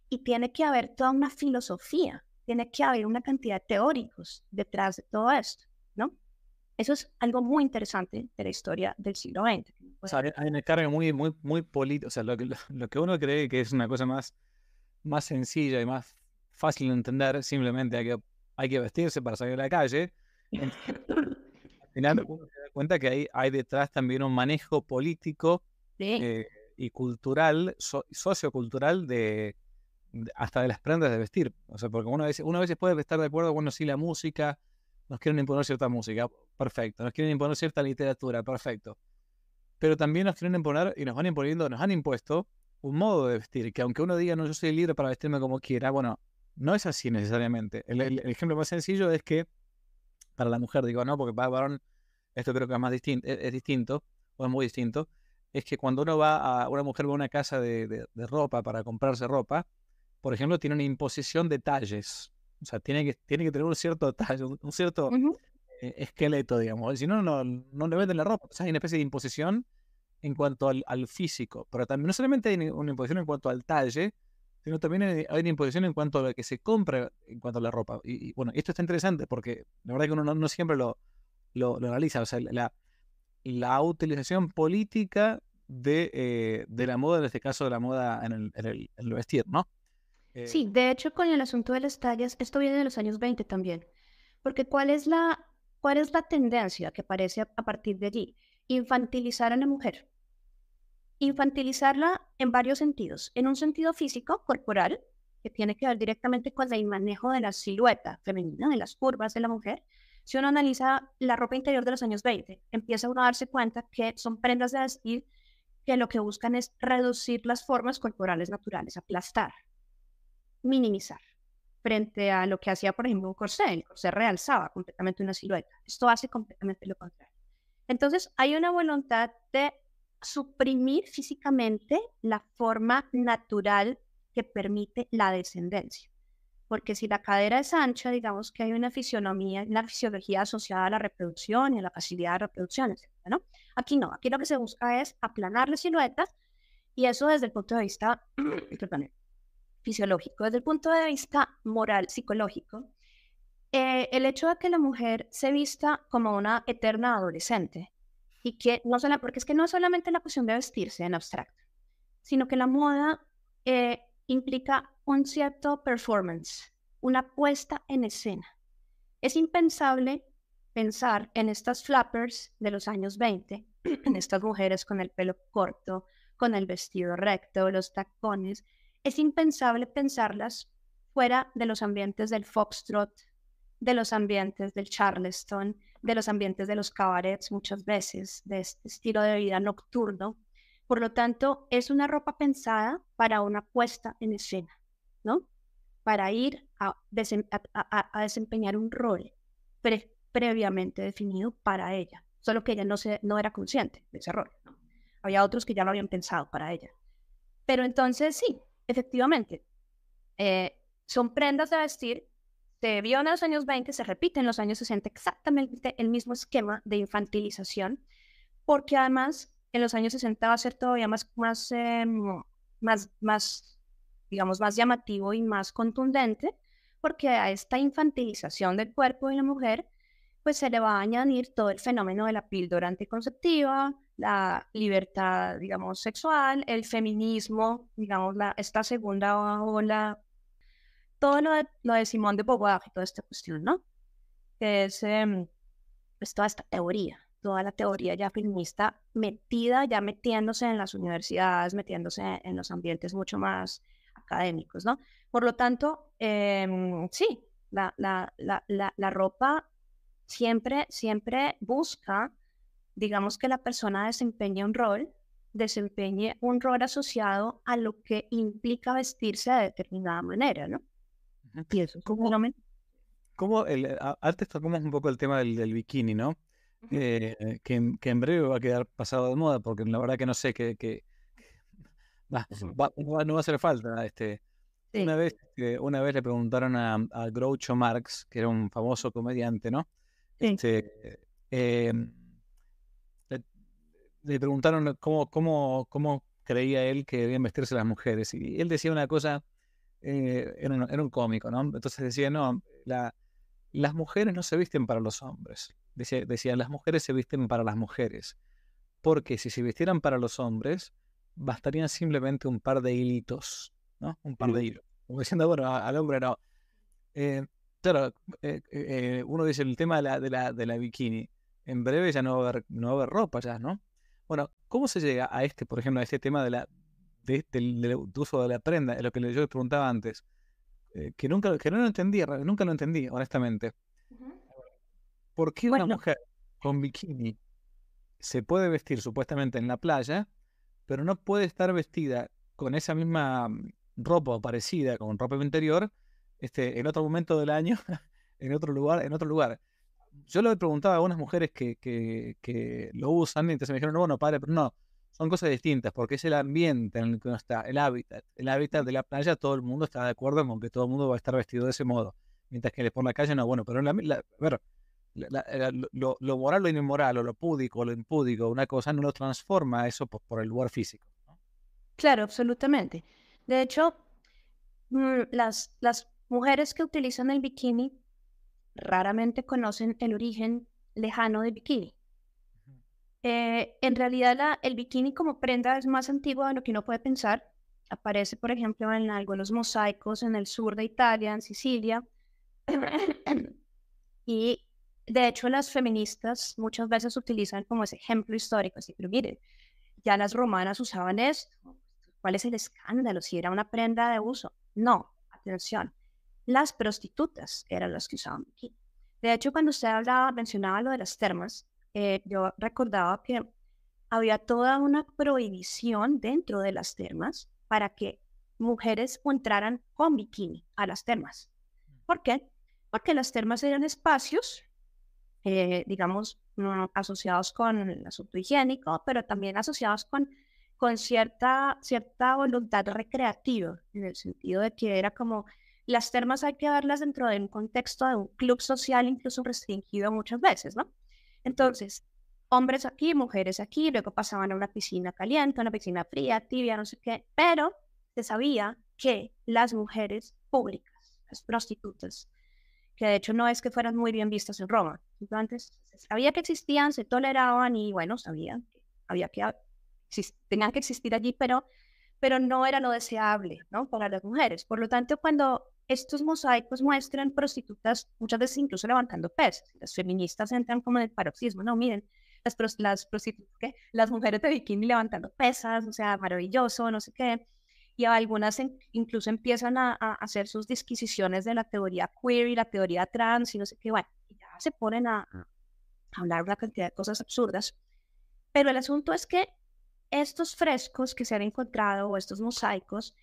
Y tiene que haber toda una filosofía, tiene que haber una cantidad de teóricos detrás de todo esto. Eso es algo muy interesante de la historia del siglo XX. O sea, hay una carga muy, muy, muy política. O sea, lo que, lo, que uno cree que es una cosa más, más sencilla y más fácil de entender, simplemente hay que, hay que vestirse para salir a la calle. (laughs) Al final uno se da cuenta que hay, hay detrás también un manejo político eh, y cultural, sociocultural de, hasta de las prendas de vestir. O sea, porque uno a veces, uno a veces puede estar de acuerdo, bueno, sí, la música, nos quieren imponer cierta música, perfecto, nos quieren imponer cierta literatura, perfecto. Pero también nos quieren imponer y nos van imponiendo, nos han impuesto un modo de vestir, que aunque uno diga, no, yo soy libre para vestirme como quiera, bueno, no es así necesariamente. El, ejemplo más sencillo es que para la mujer, digo, no, porque para el varón esto creo que es más distinto, es, distinto, o es muy distinto, es que cuando uno va a, una mujer va a una casa de, de ropa para comprarse ropa, por ejemplo, tiene una imposición de talles. O sea, tiene que, tiene que tener un cierto tallo, un cierto eh, esqueleto, digamos. Si no, no, no le venden la ropa. O sea, hay una especie de imposición en cuanto al, al, físico. Pero también no solamente hay una imposición en cuanto al talle, sino también hay, una imposición en cuanto a lo que se compra en cuanto a la ropa. Y, bueno, esto está interesante porque la verdad que uno no, siempre lo, lo, analiza. O sea, la, la utilización política de, eh, de, la moda, en este caso de la moda en el, en el, en el vestir, ¿no? Sí, eh, de hecho, con el asunto de las tallas, esto viene de los años 20 también. Porque ¿cuál es la, cuál es la tendencia que aparece a, partir de allí? Infantilizar a la mujer. Infantilizarla en varios sentidos. En un sentido físico, corporal, que tiene que ver directamente con el manejo de la silueta femenina, de las curvas de la mujer. Si uno analiza la ropa interior de los años 20, empieza uno a darse cuenta que son prendas de vestir que lo que buscan es reducir las formas corporales naturales, aplastar, minimizar frente a lo que hacía, por ejemplo, un corsé. El corsé realzaba completamente una silueta. Esto hace completamente lo contrario. Entonces, hay una voluntad de suprimir físicamente la forma natural que permite la descendencia. porque si la cadera es ancha, digamos que hay una fisionomía, una fisiología asociada a la reproducción y a la facilidad de reproducción. ¿no? Aquí no, aquí lo que se busca es aplanar la silueta y eso desde el punto de vista (clears throat) fisiológico, desde el punto de vista moral, psicológico. Eh, el hecho de que la mujer se vista como una eterna adolescente y que no solo, porque es que no es solamente la cuestión de vestirse en abstracto, sino que la moda eh, implica un cierto performance, una puesta en escena. Es impensable pensar en estas flappers de los años 20, (clears throat) en estas mujeres con el pelo corto, con el vestido recto, los tacones. Es impensable pensarlas fuera de los ambientes del foxtrot, de los ambientes del charleston, de los ambientes de los cabarets muchas veces, de este estilo de vida nocturno, por lo tanto, es una ropa pensada para una puesta en escena, ¿no? Para ir a, desempeñar un rol previamente definido para ella, solo que ella no, no era consciente de ese rol. ¿no? Había otros que ya lo habían pensado para ella. Pero entonces sí, efectivamente, eh, son prendas de vestir se vio en los años 20, se repite en los años 60 exactamente el mismo esquema de infantilización, porque además en los años 60 va a ser todavía más, más, em, más, más, digamos, más llamativo y más contundente, porque a esta infantilización del cuerpo de la mujer, pues se le va a añadir todo el fenómeno de la píldora anticonceptiva, la libertad, digamos, sexual, el feminismo, digamos, la, esta segunda ola, todo lo de, lo de Simón de Beauvoir y toda esta cuestión, ¿no? Que es em, pues, toda esta teoría toda la teoría ya feminista metida, ya metiéndose en las universidades, metiéndose en los ambientes mucho más académicos, ¿no? Por lo tanto, em, sí, la, la, la, la, ropa siempre, siempre busca, digamos, que la persona desempeñe un rol, desempeñe un rol asociado a lo que implica vestirse de determinada manera, ¿no? Y eso ¿Cómo, ¿cómo el, antes tocamos un poco el tema del, del bikini, ¿no? Eh, que, en breve va a quedar pasado de moda, porque la verdad que no sé que, que (laughs) va, no va a hacer falta. Este, una, vez, una vez le preguntaron a, a, Groucho Marx, que era un famoso comediante, ¿no? Este, em, le, preguntaron cómo, cómo, cómo creía él que debían vestirse las mujeres. Y él decía una cosa, eh, era, un, era, un, cómico, ¿no? Entonces decía, no, la, las mujeres no se visten para los hombres. Decía, las mujeres se visten para las mujeres. Porque si se vistieran para los hombres, bastarían simplemente un par de hilitos, ¿no? Un par de hilos. Como diciendo, bueno, al hombre no. Eh, claro, eh, eh, uno dice el tema de la, de, la, de la bikini. En breve ya no va, a haber, no va a haber ropa ya, ¿no? Bueno, ¿cómo se llega a este, por ejemplo, a este tema de la, del, uso de la prenda? Es lo que yo les preguntaba antes. que, nunca, que no lo entendí, nunca lo entendí, honestamente. ¿Por qué una mujer con bikini se puede vestir supuestamente en la playa, pero no puede estar vestida con esa misma mm, ropa o parecida, con ropa interior, este, en otro momento del año, (laughs) en otro lugar, en otro lugar? Yo lo he preguntado a algunas mujeres que, que, que lo usan, y entonces me dijeron, no, bueno, padre, pero no, son cosas distintas, porque es el ambiente en el que uno está, el hábitat. El hábitat de la playa, todo el mundo está de acuerdo con que todo el mundo va a estar vestido de ese modo. Mientras que por la calle no, bueno, pero en la, a ver, lo, moral, lo inmoral, o lo púdico, o lo impúdico, una cosa no lo transforma eso por, el lugar físico. Claro, absolutamente. De hecho, mm, las, las mujeres que utilizan el bikini raramente conocen el origen lejano del bikini. Eh, en realidad, la, el bikini como prenda es más antiguo de lo que uno puede pensar. Aparece, por ejemplo, en algunos mosaicos en el sur de Italia, en Sicilia. (coughs) y de hecho, las feministas muchas veces utilizan como ese ejemplo histórico, así, pero miren, ya las romanas usaban esto. ¿Cuál es el escándalo? Si era una prenda de uso. No, atención. Las prostitutas eran las que usaban aquí. De hecho, cuando usted hablaba, mencionaba lo de las termas, eh, yo recordaba que había toda una prohibición dentro de las termas para que mujeres entraran con bikini a las termas. ¿Por qué? Porque las termas eran espacios eh, digamos, asociados con el asunto higiénico, pero también asociados con, con cierta, cierta voluntad recreativa, en el sentido de que era como las termas hay que verlas dentro de un contexto de un club social incluso restringido muchas veces, ¿no? Entonces, hombres aquí, mujeres aquí, luego pasaban a una piscina caliente, una piscina fría, tibia, no sé qué, pero se sabía que las mujeres públicas, las prostitutas, que de hecho no es que fueran muy bien vistas en Roma, antes se sabía que existían, se toleraban y bueno, sabían que había que, tenían que existir allí, pero, pero no era lo deseable, ¿no? Para las mujeres. Por lo tanto, cuando estos mosaicos muestran prostitutas, muchas veces incluso levantando pesas, las feministas entran como en el paroxismo, no, miren, las, las prostitutas, ¿qué? las mujeres de bikini levantando pesas, o sea, maravilloso, no sé qué. Y algunas incluso empiezan a, hacer sus disquisiciones de la teoría queer y la teoría trans y no sé qué, bueno, ya se ponen a, a hablar una cantidad de cosas absurdas. Pero el asunto es que estos frescos que se han encontrado o estos mosaicos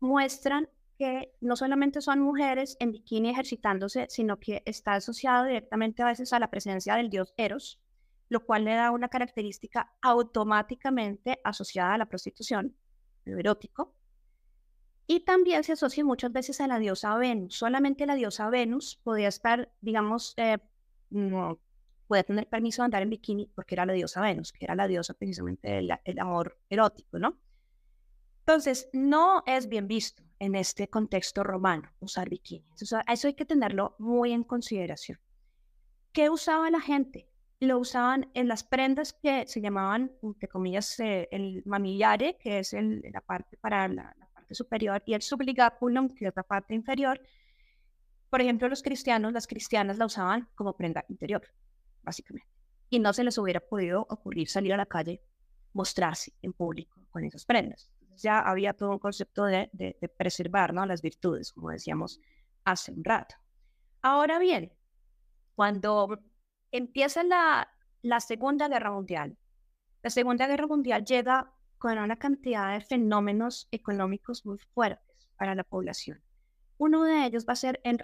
muestran que no solamente son mujeres en bikini ejercitándose, sino que está asociado directamente a veces a la presencia del dios Eros, lo cual le da una característica automáticamente asociada a la prostitución, lo erótico. Y también se asocia muchas veces a la diosa Venus. Solamente la diosa Venus podía estar, digamos, eh, no, podía tener permiso de andar en bikini porque era la diosa Venus, que era la diosa precisamente del amor erótico, ¿no? Entonces, no es bien visto en este contexto romano usar bikini. eso hay que tenerlo muy en consideración. ¿Qué usaba la gente? lo usaban en las prendas que se llamaban, entre comillas, eh, el mamillare, que es el, la parte para la, parte superior, y el subligaculum, que es la parte inferior. Por ejemplo, los cristianos, las cristianas la usaban como prenda interior, básicamente. Y no se les hubiera podido ocurrir salir a la calle, mostrarse en público con esas prendas. Ya había todo un concepto de, preservar ¿no? las virtudes, como decíamos hace un rato. Ahora bien, cuando empieza la, la Segunda Guerra Mundial. La Segunda Guerra Mundial llega con una cantidad de fenómenos económicos muy fuertes para la población. Uno de ellos va a ser el,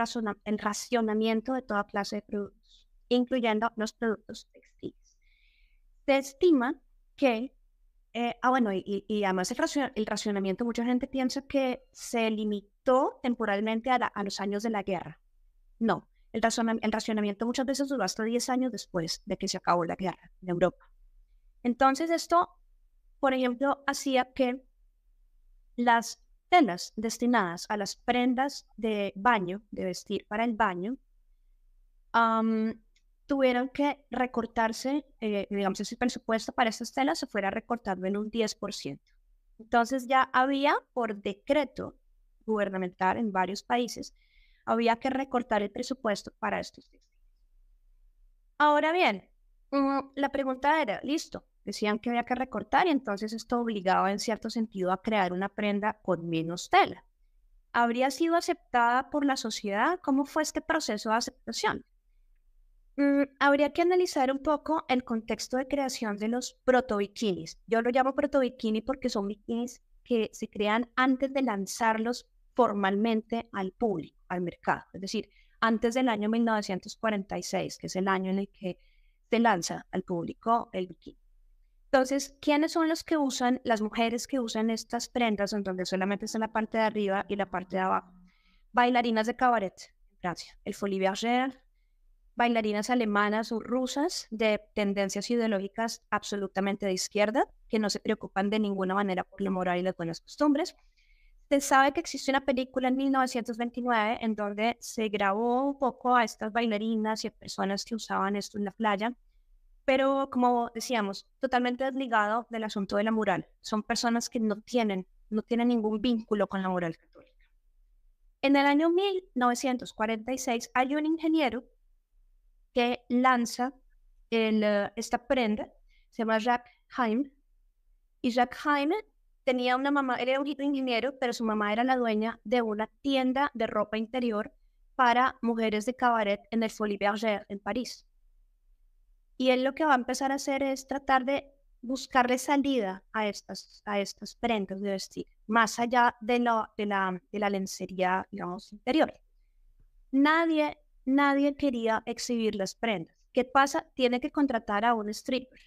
el racionamiento de toda clase de productos, incluyendo los productos textiles. Se estima que, eh, ah bueno, y, y además el, el, racionamiento, mucha gente piensa que se limitó temporalmente a, a los años de la guerra. No, el, racionamiento muchas veces duró hasta 10 años después de que se acabó la guerra en Europa. Entonces esto, por ejemplo, hacía que las telas destinadas a las prendas de baño, de vestir para el baño, tuvieron que recortarse, eh, digamos, ese presupuesto para estas telas se fuera recortando en un 10%. Entonces ya había por decreto gubernamental en varios países había que recortar el presupuesto para estos textiles. Ahora bien, mm, la pregunta era, listo, decían que había que recortar y entonces esto obligaba en cierto sentido a crear una prenda con menos tela. ¿Habría sido aceptada por la sociedad? ¿Cómo fue este proceso de aceptación? Mm, habría que analizar un poco el contexto de creación de los protobikinis. Yo lo llamo protobikini porque son bikinis que se crean antes de lanzarlos formalmente al público, al mercado. Es decir, antes del año 1946, que es el año en el que se lanza al público el bikini. Entonces, ¿quiénes son los que usan, las mujeres que usan estas prendas en donde solamente está la parte de arriba y la parte de abajo? Bailarinas de cabaret Francia, el Folie Bergère, bailarinas alemanas o rusas de tendencias ideológicas absolutamente de izquierda, que no se preocupan de ninguna manera por la moral y las buenas costumbres, se sabe que existe una película en 1929 en donde se grabó un poco a estas bailarinas y a personas que usaban esto en la playa, pero como decíamos, totalmente desligado del asunto de la moral. Son personas que no tienen, no tienen ningún vínculo con la moral católica. En el año 1946 hay un ingeniero que lanza esta prenda, se llama Jacques Haim, y Jacques Haim tenía una mamá, era un ingeniero, pero su mamá era la dueña de una tienda de ropa interior para mujeres de cabaret en el Folie Bergère en París. Y él lo que va a empezar a hacer es tratar de buscarle salida a estas, a estas prendas de vestir, más allá de, de, la, de la lencería, digamos, interior. Nadie, nadie quería exhibir las prendas. ¿Qué pasa? Tiene que contratar a un stripper,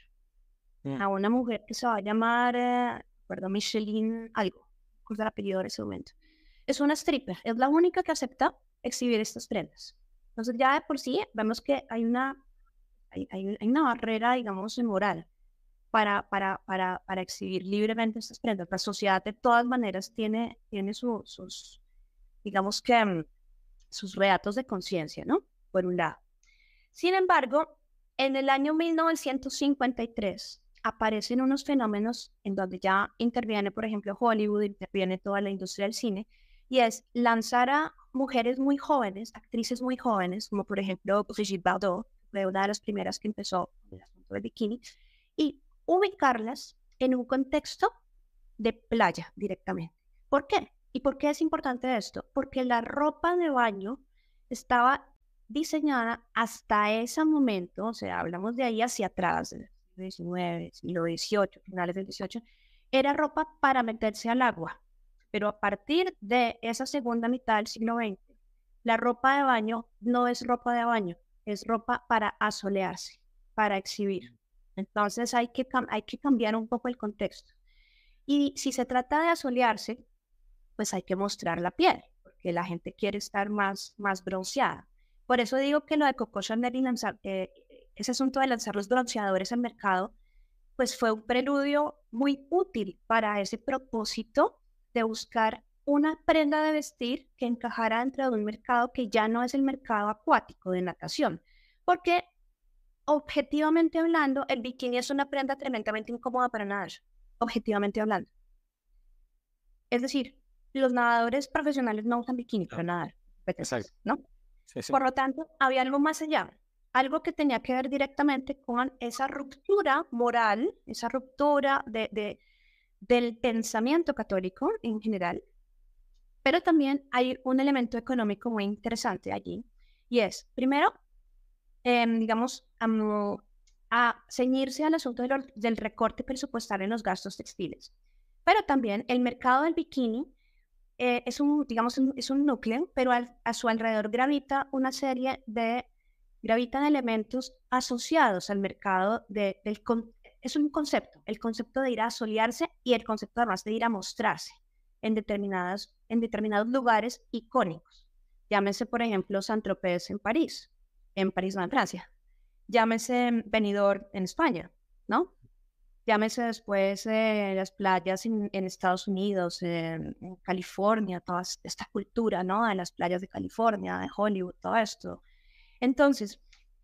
mm. a una mujer que se va a llamar eh, recuerdo, Michelin algo, recuerdo el apellido en ese momento. es una stripper, es la única que acepta exhibir estas prendas. Entonces ya de por sí vemos que hay una, hay, hay una barrera, digamos, moral para, para, para, para, exhibir libremente estas prendas. La sociedad de todas maneras tiene, tiene sus, digamos que, mm, sus reatos de conciencia, ¿no? Por un lado. Sin embargo, en el año 1953 aparecen unos fenómenos en donde ya interviene, por ejemplo, Hollywood, interviene toda la industria del cine, y es lanzar a mujeres muy jóvenes, actrices muy jóvenes, como por ejemplo Brigitte Bardot, fue una de las primeras que empezó el asunto del bikini, y ubicarlas en un contexto de playa directamente. ¿Por qué? ¿Y por qué es importante esto? Porque la ropa de baño estaba diseñada hasta ese momento, o sea, hablamos de ahí hacia atrás, del siglo XIX, siglo XVIII, finales del XVIII, era ropa para meterse al agua. Pero a partir de esa segunda mitad del siglo XX, la ropa de baño no es ropa de baño, es ropa para asolearse, para exhibir. Entonces hay que, hay que cambiar un poco el contexto. Y si se trata de asolearse, pues hay que mostrar la piel, porque la gente quiere estar más, más bronceada. Por eso digo que lo de Coco Chanel y lanzar, eh, ese asunto de lanzar los bronceadores al mercado, pues fue un preludio muy útil para ese propósito de buscar una prenda de vestir que encajara dentro de un mercado que ya no es el mercado acuático de natación, porque objetivamente hablando, el bikini es una prenda tremendamente incómoda para nadar, objetivamente hablando. Es decir, los nadadores profesionales no usan bikini para nadar, Exacto. ¿no? Por lo tanto, había algo más allá, algo que tenía que ver directamente con esa ruptura moral, esa ruptura de, del pensamiento católico en general. Pero también hay un elemento económico muy interesante allí, y es, primero, Em, digamos, a ceñirse al asunto del, recorte presupuestal en los gastos textiles. Pero también el mercado del bikini eh, es un, digamos, es un núcleo, pero a su alrededor gravita una serie de, gravitan elementos asociados al mercado de, del, es un concepto, el concepto de ir a solearse y el concepto además de ir a mostrarse en, determinadas, en determinados lugares icónicos. Llámese, por ejemplo, Saint-Tropez en París, en París, en Francia. Llámese Benidorm en España, ¿no? Llámese después eh, las playas en, Estados Unidos, en, California, toda esta cultura, ¿no? De las playas de California, de Hollywood, todo esto. Entonces,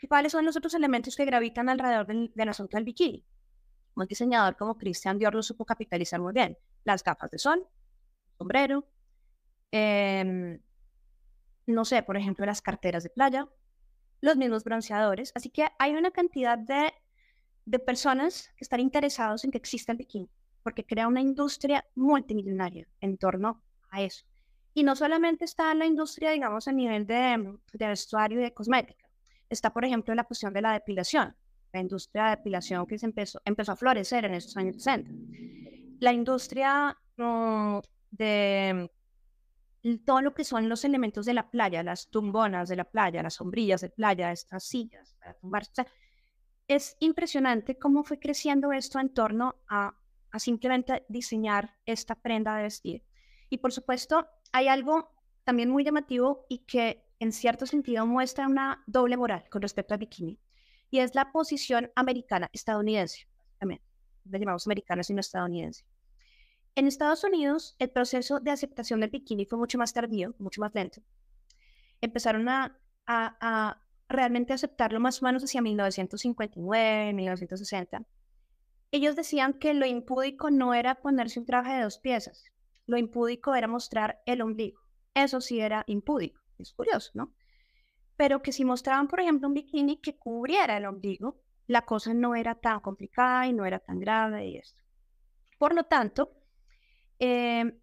¿cuáles son los otros elementos que gravitan alrededor del, del asunto del bikini? Un diseñador como Christian Dior lo supo capitalizar muy bien. Las gafas de sol, sombrero, em, no sé, por ejemplo, las carteras de playa, los mismos bronceadores. Así que hay una cantidad de, de personas que están interesados en que exista el bikini, porque crea una industria multimillonaria en torno a eso. Y no solamente está la industria, digamos, a nivel de, de vestuario y de cosmética. Está, por ejemplo, la cuestión de la depilación. La industria de depilación que se empezó, empezó a florecer en esos años 60. La industria mm, de todo lo que son los elementos de la playa, las tumbonas de la playa, las sombrillas de playa, estas sillas para tumbarse. Es impresionante cómo fue creciendo esto en torno a, a simplemente diseñar esta prenda de vestir. Y por supuesto, hay algo también muy llamativo y que en cierto sentido muestra una doble moral con respecto al bikini, y es la posición americana, estadounidense, también, le llamamos americana sino estadounidense. En Estados Unidos, el proceso de aceptación del bikini fue mucho más tardío, mucho más lento. Empezaron a, a, realmente aceptarlo más o menos hacia 1959, 1960. Ellos decían que lo impúdico no era ponerse un traje de dos piezas, lo impúdico era mostrar el ombligo. Eso sí era impúdico, es curioso, ¿no? Pero que si mostraban, por ejemplo, un bikini que cubriera el ombligo, la cosa no era tan complicada y no era tan grave y esto. Por lo tanto, Em,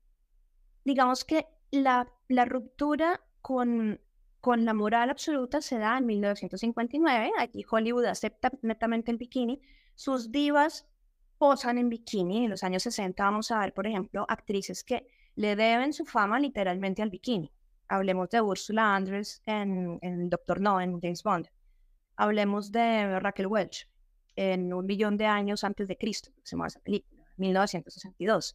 digamos que la, la ruptura con, con la moral absoluta se da en 1959. Aquí Hollywood acepta netamente el bikini. Sus divas posan en bikini. En los años 60 vamos a ver, por ejemplo, actrices que le deben su fama literalmente al bikini. Hablemos de Ursula Andress en, en Doctor No, en James Bond. Hablemos de Raquel Welch en Un millón de años antes de Cristo, se llama esa película, 1962.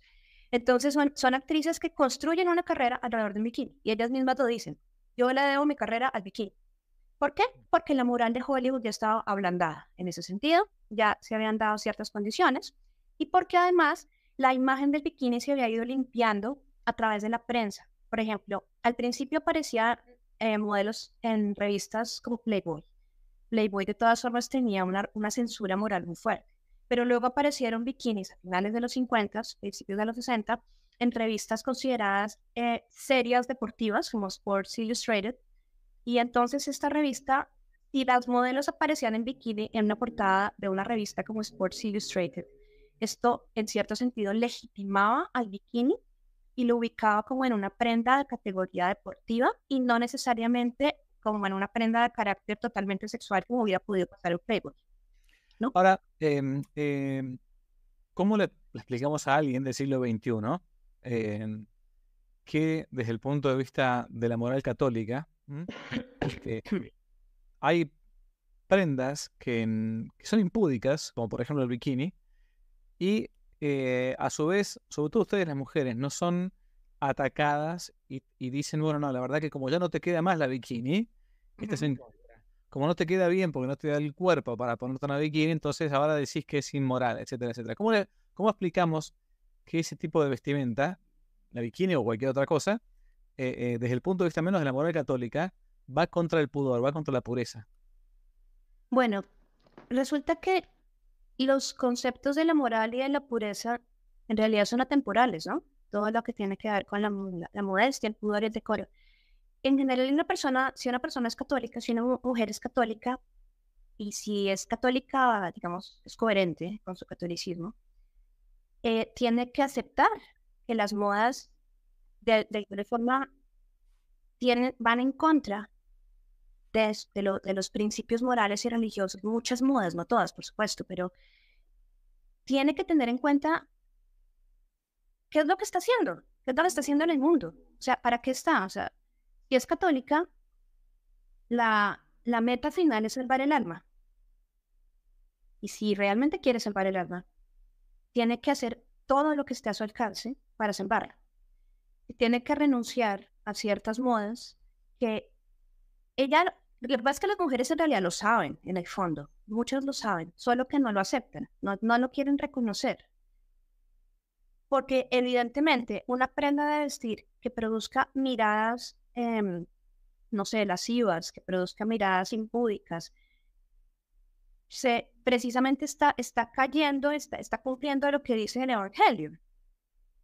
Entonces son, son actrices que construyen una carrera alrededor del bikini y ellas mismas lo dicen. Yo le debo mi carrera al bikini. ¿Por qué? Porque la moral de Hollywood ya estaba ablandada en ese sentido, ya se habían dado ciertas condiciones y porque además la imagen del bikini se había ido limpiando a través de la prensa. Por ejemplo, al principio aparecían eh, modelos en revistas como Playboy. Playboy de todas formas tenía una, una censura moral muy fuerte, pero luego aparecieron bikinis a finales de los 50, principios de los 60, en revistas consideradas eh, serias deportivas como Sports Illustrated. Y entonces esta revista, y las modelos aparecían en bikini en una portada de una revista como Sports Illustrated, esto en cierto sentido legitimaba al bikini y lo ubicaba como en una prenda de categoría deportiva y no necesariamente como en una prenda de carácter totalmente sexual como hubiera podido pasar en Playboy. ¿no? Ahora, em, em, ¿cómo le, explicamos a alguien del siglo XXI que desde el punto de vista de la moral católica este, (coughs) hay prendas que, que, son impúdicas, como por ejemplo el bikini, y eh, a su vez, sobre todo ustedes las mujeres, no son atacadas y, dicen, bueno, no, la verdad que como ya no te queda más la bikini, Como no te queda bien porque no te da el cuerpo para ponerte una bikini, entonces ahora decís que es inmoral, etcétera, etcétera. ¿Cómo, cómo explicamos que ese tipo de vestimenta, la bikini o cualquier otra cosa, eh, eh, desde el punto de vista menos de la moral católica, va contra el pudor, va contra la pureza? Bueno, resulta que los conceptos de la moral y de la pureza en realidad son atemporales, ¿no? Todo lo que tiene que ver con la, modestia, el pudor y el decoro. En general, una persona, si una persona es católica, si una mujer es católica, y si es católica, digamos, es coherente con su catolicismo, eh, tiene que aceptar que las modas de, de alguna forma tienen, van en contra de, los principios morales y religiosos, muchas modas, no todas, por supuesto, pero tiene que tener en cuenta qué es lo que está haciendo, qué es lo que está haciendo en el mundo, o sea, ¿para qué está? O sea, si es católica, la, la meta final es salvar el alma. Y si realmente quiere salvar el alma, tiene que hacer todo lo que esté a su alcance para. Y tiene que renunciar a ciertas modas que ella lo que pasa es que las mujeres en realidad lo saben, en el fondo. Muchos lo saben, solo que no lo aceptan, no, no lo quieren reconocer. Porque evidentemente una prenda de vestir que produzca miradas, eh, no sé, lascivas, que produzca miradas impúdicas, se, precisamente está, está cayendo, está, está cumpliendo lo que dice el Evangelio.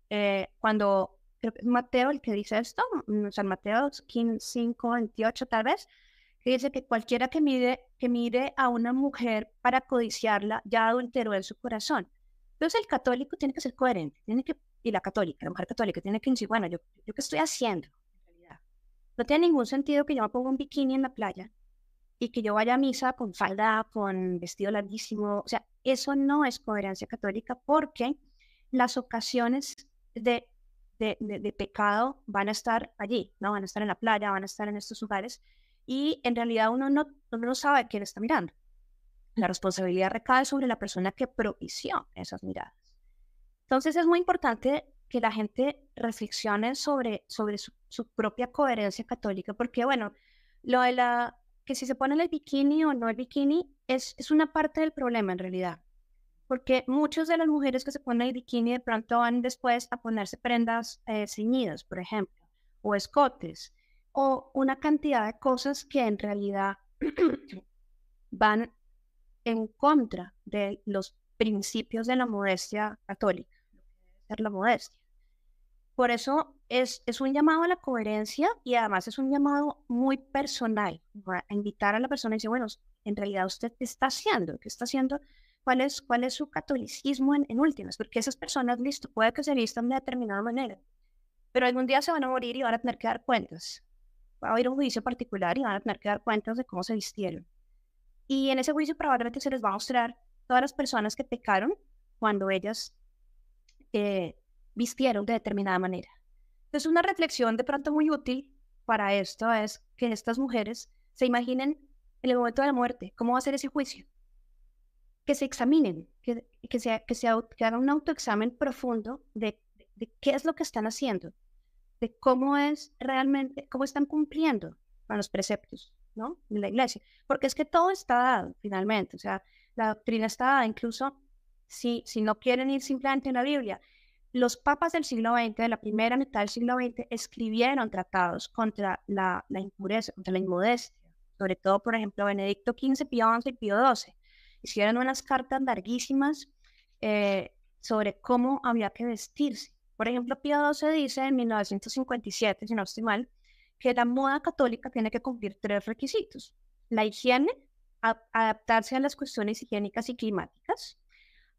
Eh, cuando creo que es Mateo el que dice esto, o sea, Mateo 5, 28 tal vez, que dice que cualquiera que mire, que mire a una mujer para codiciarla ya adulteró en su corazón. Entonces el católico tiene que ser coherente, tiene que, y la católica, la mujer católica, tiene que decir, bueno, yo, yo qué estoy haciendo. No tiene ningún sentido que yo me ponga un bikini en la playa y que yo vaya a misa con falda, con vestido larguísimo. O sea, eso no es coherencia católica porque las ocasiones de, de, de, de, pecado van a estar allí, ¿no? Van a estar en la playa, van a estar en estos lugares y en realidad uno no, uno no sabe quién está mirando. La responsabilidad recae sobre la persona que propició esas miradas. Entonces es muy importante que la gente reflexione sobre, sobre su, propia coherencia católica, porque bueno, lo de la que si se pone el bikini o no el bikini es, es una parte del problema en realidad, porque muchas de las mujeres que se ponen el bikini de pronto van después a ponerse prendas eh, ceñidas, por ejemplo, o escotes, o una cantidad de cosas que en realidad (clears throat) van en contra de los principios de la modestia católica, la modestia. Por eso es, es un llamado a la coherencia y además es un llamado muy personal, a invitar a la persona y decir, bueno, en realidad usted qué está haciendo, qué está haciendo, cuál es, cuál es su catolicismo en, en últimas, porque esas personas, listo, puede que se vistan de determinada manera, pero algún día se van a morir y van a tener que dar cuentas. Va a haber un juicio particular y van a tener que dar cuentas de cómo se vistieron. Y en ese juicio probablemente se les va a mostrar todas las personas que pecaron cuando ellas eh, vistieron de determinada manera. Entonces, una reflexión de pronto muy útil para esto es que estas mujeres se imaginen en el momento de la muerte, cómo va a ser ese juicio. Que se examinen, que, que, sea, que, sea, que un autoexamen profundo de, de qué es lo que están haciendo, de cómo es realmente, cómo están cumpliendo con los preceptos, ¿no? De la iglesia. Porque es que todo está dado, finalmente. O sea, la doctrina está dada, incluso si, si no quieren ir simplemente en la Biblia. Los papas del siglo XX, de la primera mitad del siglo XX, escribieron tratados contra la, la impureza, contra la inmodestia. Sobre todo, por ejemplo, Benedicto XV, Pío XI y Pío XII. Hicieron unas cartas larguísimas eh, sobre cómo había que vestirse. Por ejemplo, Pío XII dice en 1957, si no estoy mal, que la moda católica tiene que cumplir tres requisitos. La higiene, adaptarse a las cuestiones higiénicas y climáticas,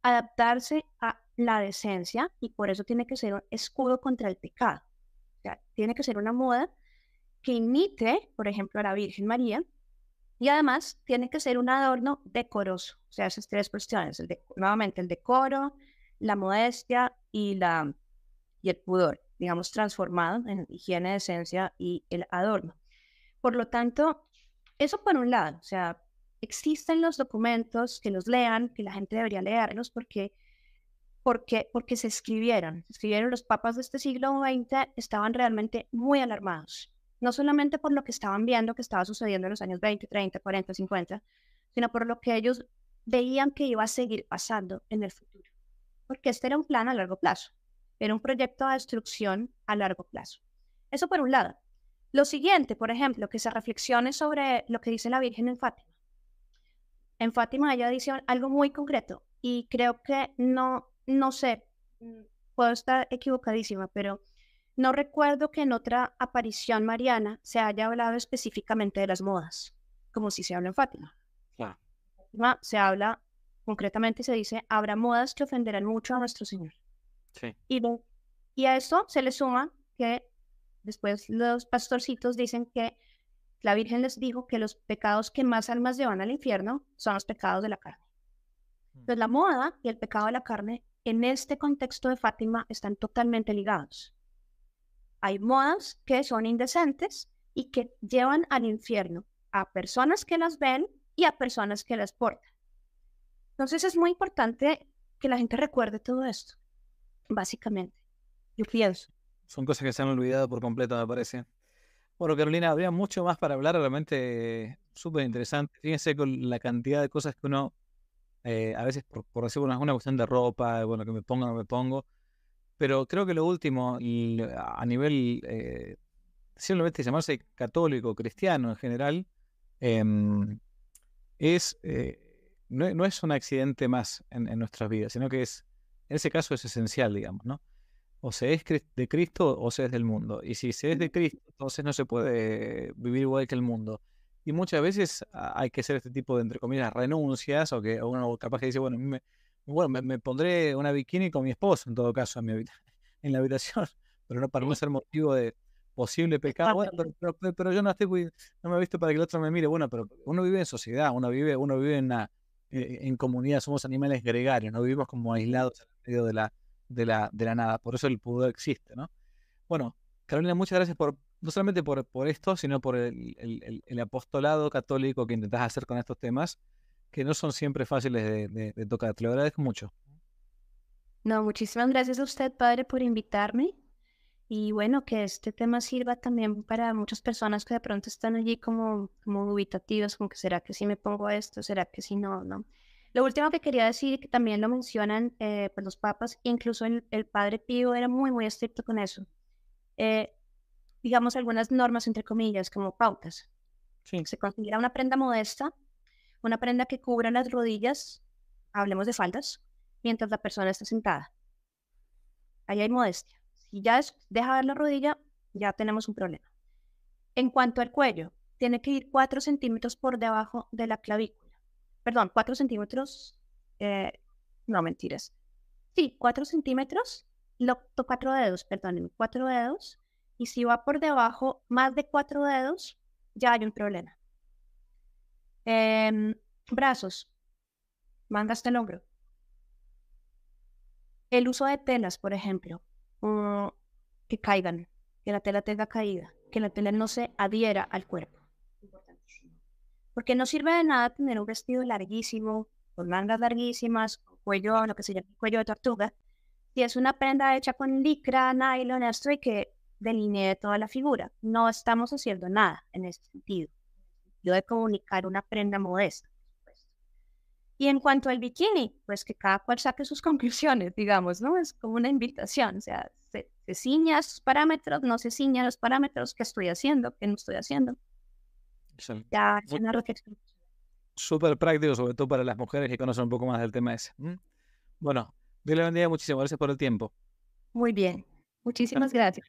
adaptarse a la decencia y por eso tiene que ser un escudo contra el pecado. O sea, tiene que ser una moda que imite, por ejemplo, a la Virgen María y además tiene que ser un adorno decoroso. O sea, esas tres cuestiones, el nuevamente el decoro, la modestia y, la, y el pudor, digamos, transformado en higiene, decencia y el adorno. Por lo tanto, eso por un lado, o sea, existen los documentos, que los lean, que la gente debería leerlos porque, porque, porque se escribieron. Se escribieron los papas de este siglo XX, estaban realmente muy alarmados. No solamente por lo que estaban viendo que estaba sucediendo en los años 20, 30, 40, 50, sino por lo que ellos veían que iba a seguir pasando en el futuro. Porque este era un plan a largo plazo. Era un proyecto de destrucción a largo plazo. Eso por un lado. Lo siguiente, por ejemplo, que se reflexione sobre lo que dice la Virgen en Fátima en Fátima ella dice algo muy concreto y creo que no, no sé, mm, puedo estar equivocadísima, pero no recuerdo que en otra aparición mariana se haya hablado específicamente de las modas, como si se habla en Fátima. Fátima se habla concretamente se dice, habrá modas que ofenderán mucho a nuestro Señor. Sí. Y, y a esto se le suma que después los pastorcitos dicen que la Virgen les dijo que los pecados que más almas llevan al infierno son los pecados de la carne. Mm. Entonces la moda y el pecado de la carne en este contexto de Fátima están totalmente ligados. Hay modas que son indecentes y que llevan al infierno a personas que las ven y a personas que las portan. Entonces es muy importante que la gente recuerde todo esto, básicamente. Yo pienso. Son cosas que se han olvidado por completo, me parece. Bueno, Carolina, habría mucho más para hablar, realmente súper interesante. Fíjense con la cantidad de cosas que uno, eh, a veces por, por decir una, una cuestión de ropa, bueno, que me pongo o no me pongo, pero creo que lo último, a nivel, eh, simplemente llamarse católico, cristiano en general, em, es, eh, no, es un accidente más en, en nuestras vidas, sino que es, en ese caso es esencial, digamos, ¿no? o se es de Cristo o se es del mundo. Y si se es de Cristo, entonces no se puede vivir igual que el mundo. Y muchas veces hay que hacer este tipo de, entre comillas, renuncias, o que uno capaz que dice, bueno, me, bueno, me, pondré una bikini con mi esposo, en todo caso, en, mi (laughs) en la habitación, (laughs) pero no para no ser motivo de posible pecado. pero, yo no estoy, no me he visto para que el otro me mire. Bueno, pero uno vive en sociedad, uno vive, uno vive en, una, eh, en comunidad, somos animales gregarios, no vivimos como aislados en medio de la, de la, de la nada. Por eso el pudor existe, ¿no? Bueno, Carolina, muchas gracias por, no solamente por, por esto, sino por el, el, apostolado católico que intentás hacer con estos temas, que no son siempre fáciles de, de, tocar. Te lo agradezco mucho. No, muchísimas gracias a usted, padre, por invitarme. Y bueno, que este tema sirva también para muchas personas que de pronto están allí como, como dubitativas, como que será que si me pongo esto, será que si no, ¿no? Lo último que quería decir, que también lo mencionan eh, pues los papas, incluso el, padre Pío era muy, muy estricto con eso. Eh, digamos, algunas normas, entre comillas, como pautas. Se considera una prenda modesta, una prenda que cubra las rodillas, hablemos de faldas, mientras la persona está sentada. Ahí hay modestia. Si ya deja ver la rodilla, ya tenemos un problema. En cuanto al cuello, tiene que ir 4 centímetros por debajo de la clavícula perdón, 4 centímetros, eh, no mentiras. Sí, 4 centímetros, lo, cuatro dedos, perdón, cuatro dedos, y si va por debajo más de cuatro dedos, ya hay un problema. Em, brazos, manda hasta el hombro. El uso de telas, por ejemplo, mm, que caigan, que la tela tenga caída, que la tela no se adhiera al cuerpo. Porque no sirve de nada tener un vestido larguísimo, con mangas larguísimas, cuello, lo que se llama cuello de tortuga, Si es una prenda hecha con licra, nylon, esto hay que delinee toda la figura. No estamos haciendo nada en ese sentido. Yo de comunicar una prenda modesta. Y en cuanto al bikini, pues que cada cual saque sus (laughs) conclusiones, digamos, ¿no? Es como una invitación, o sea, se, se ciña sus parámetros, no se ciña los parámetros, que estoy haciendo, qué no estoy haciendo. Ya es una reflexión. Súper práctico, sobre todo para las mujeres que conocen un poco más del tema ese. Bueno, Dios le bendiga muchísimo, gracias por el tiempo. Muy bien, muchísimas gracias.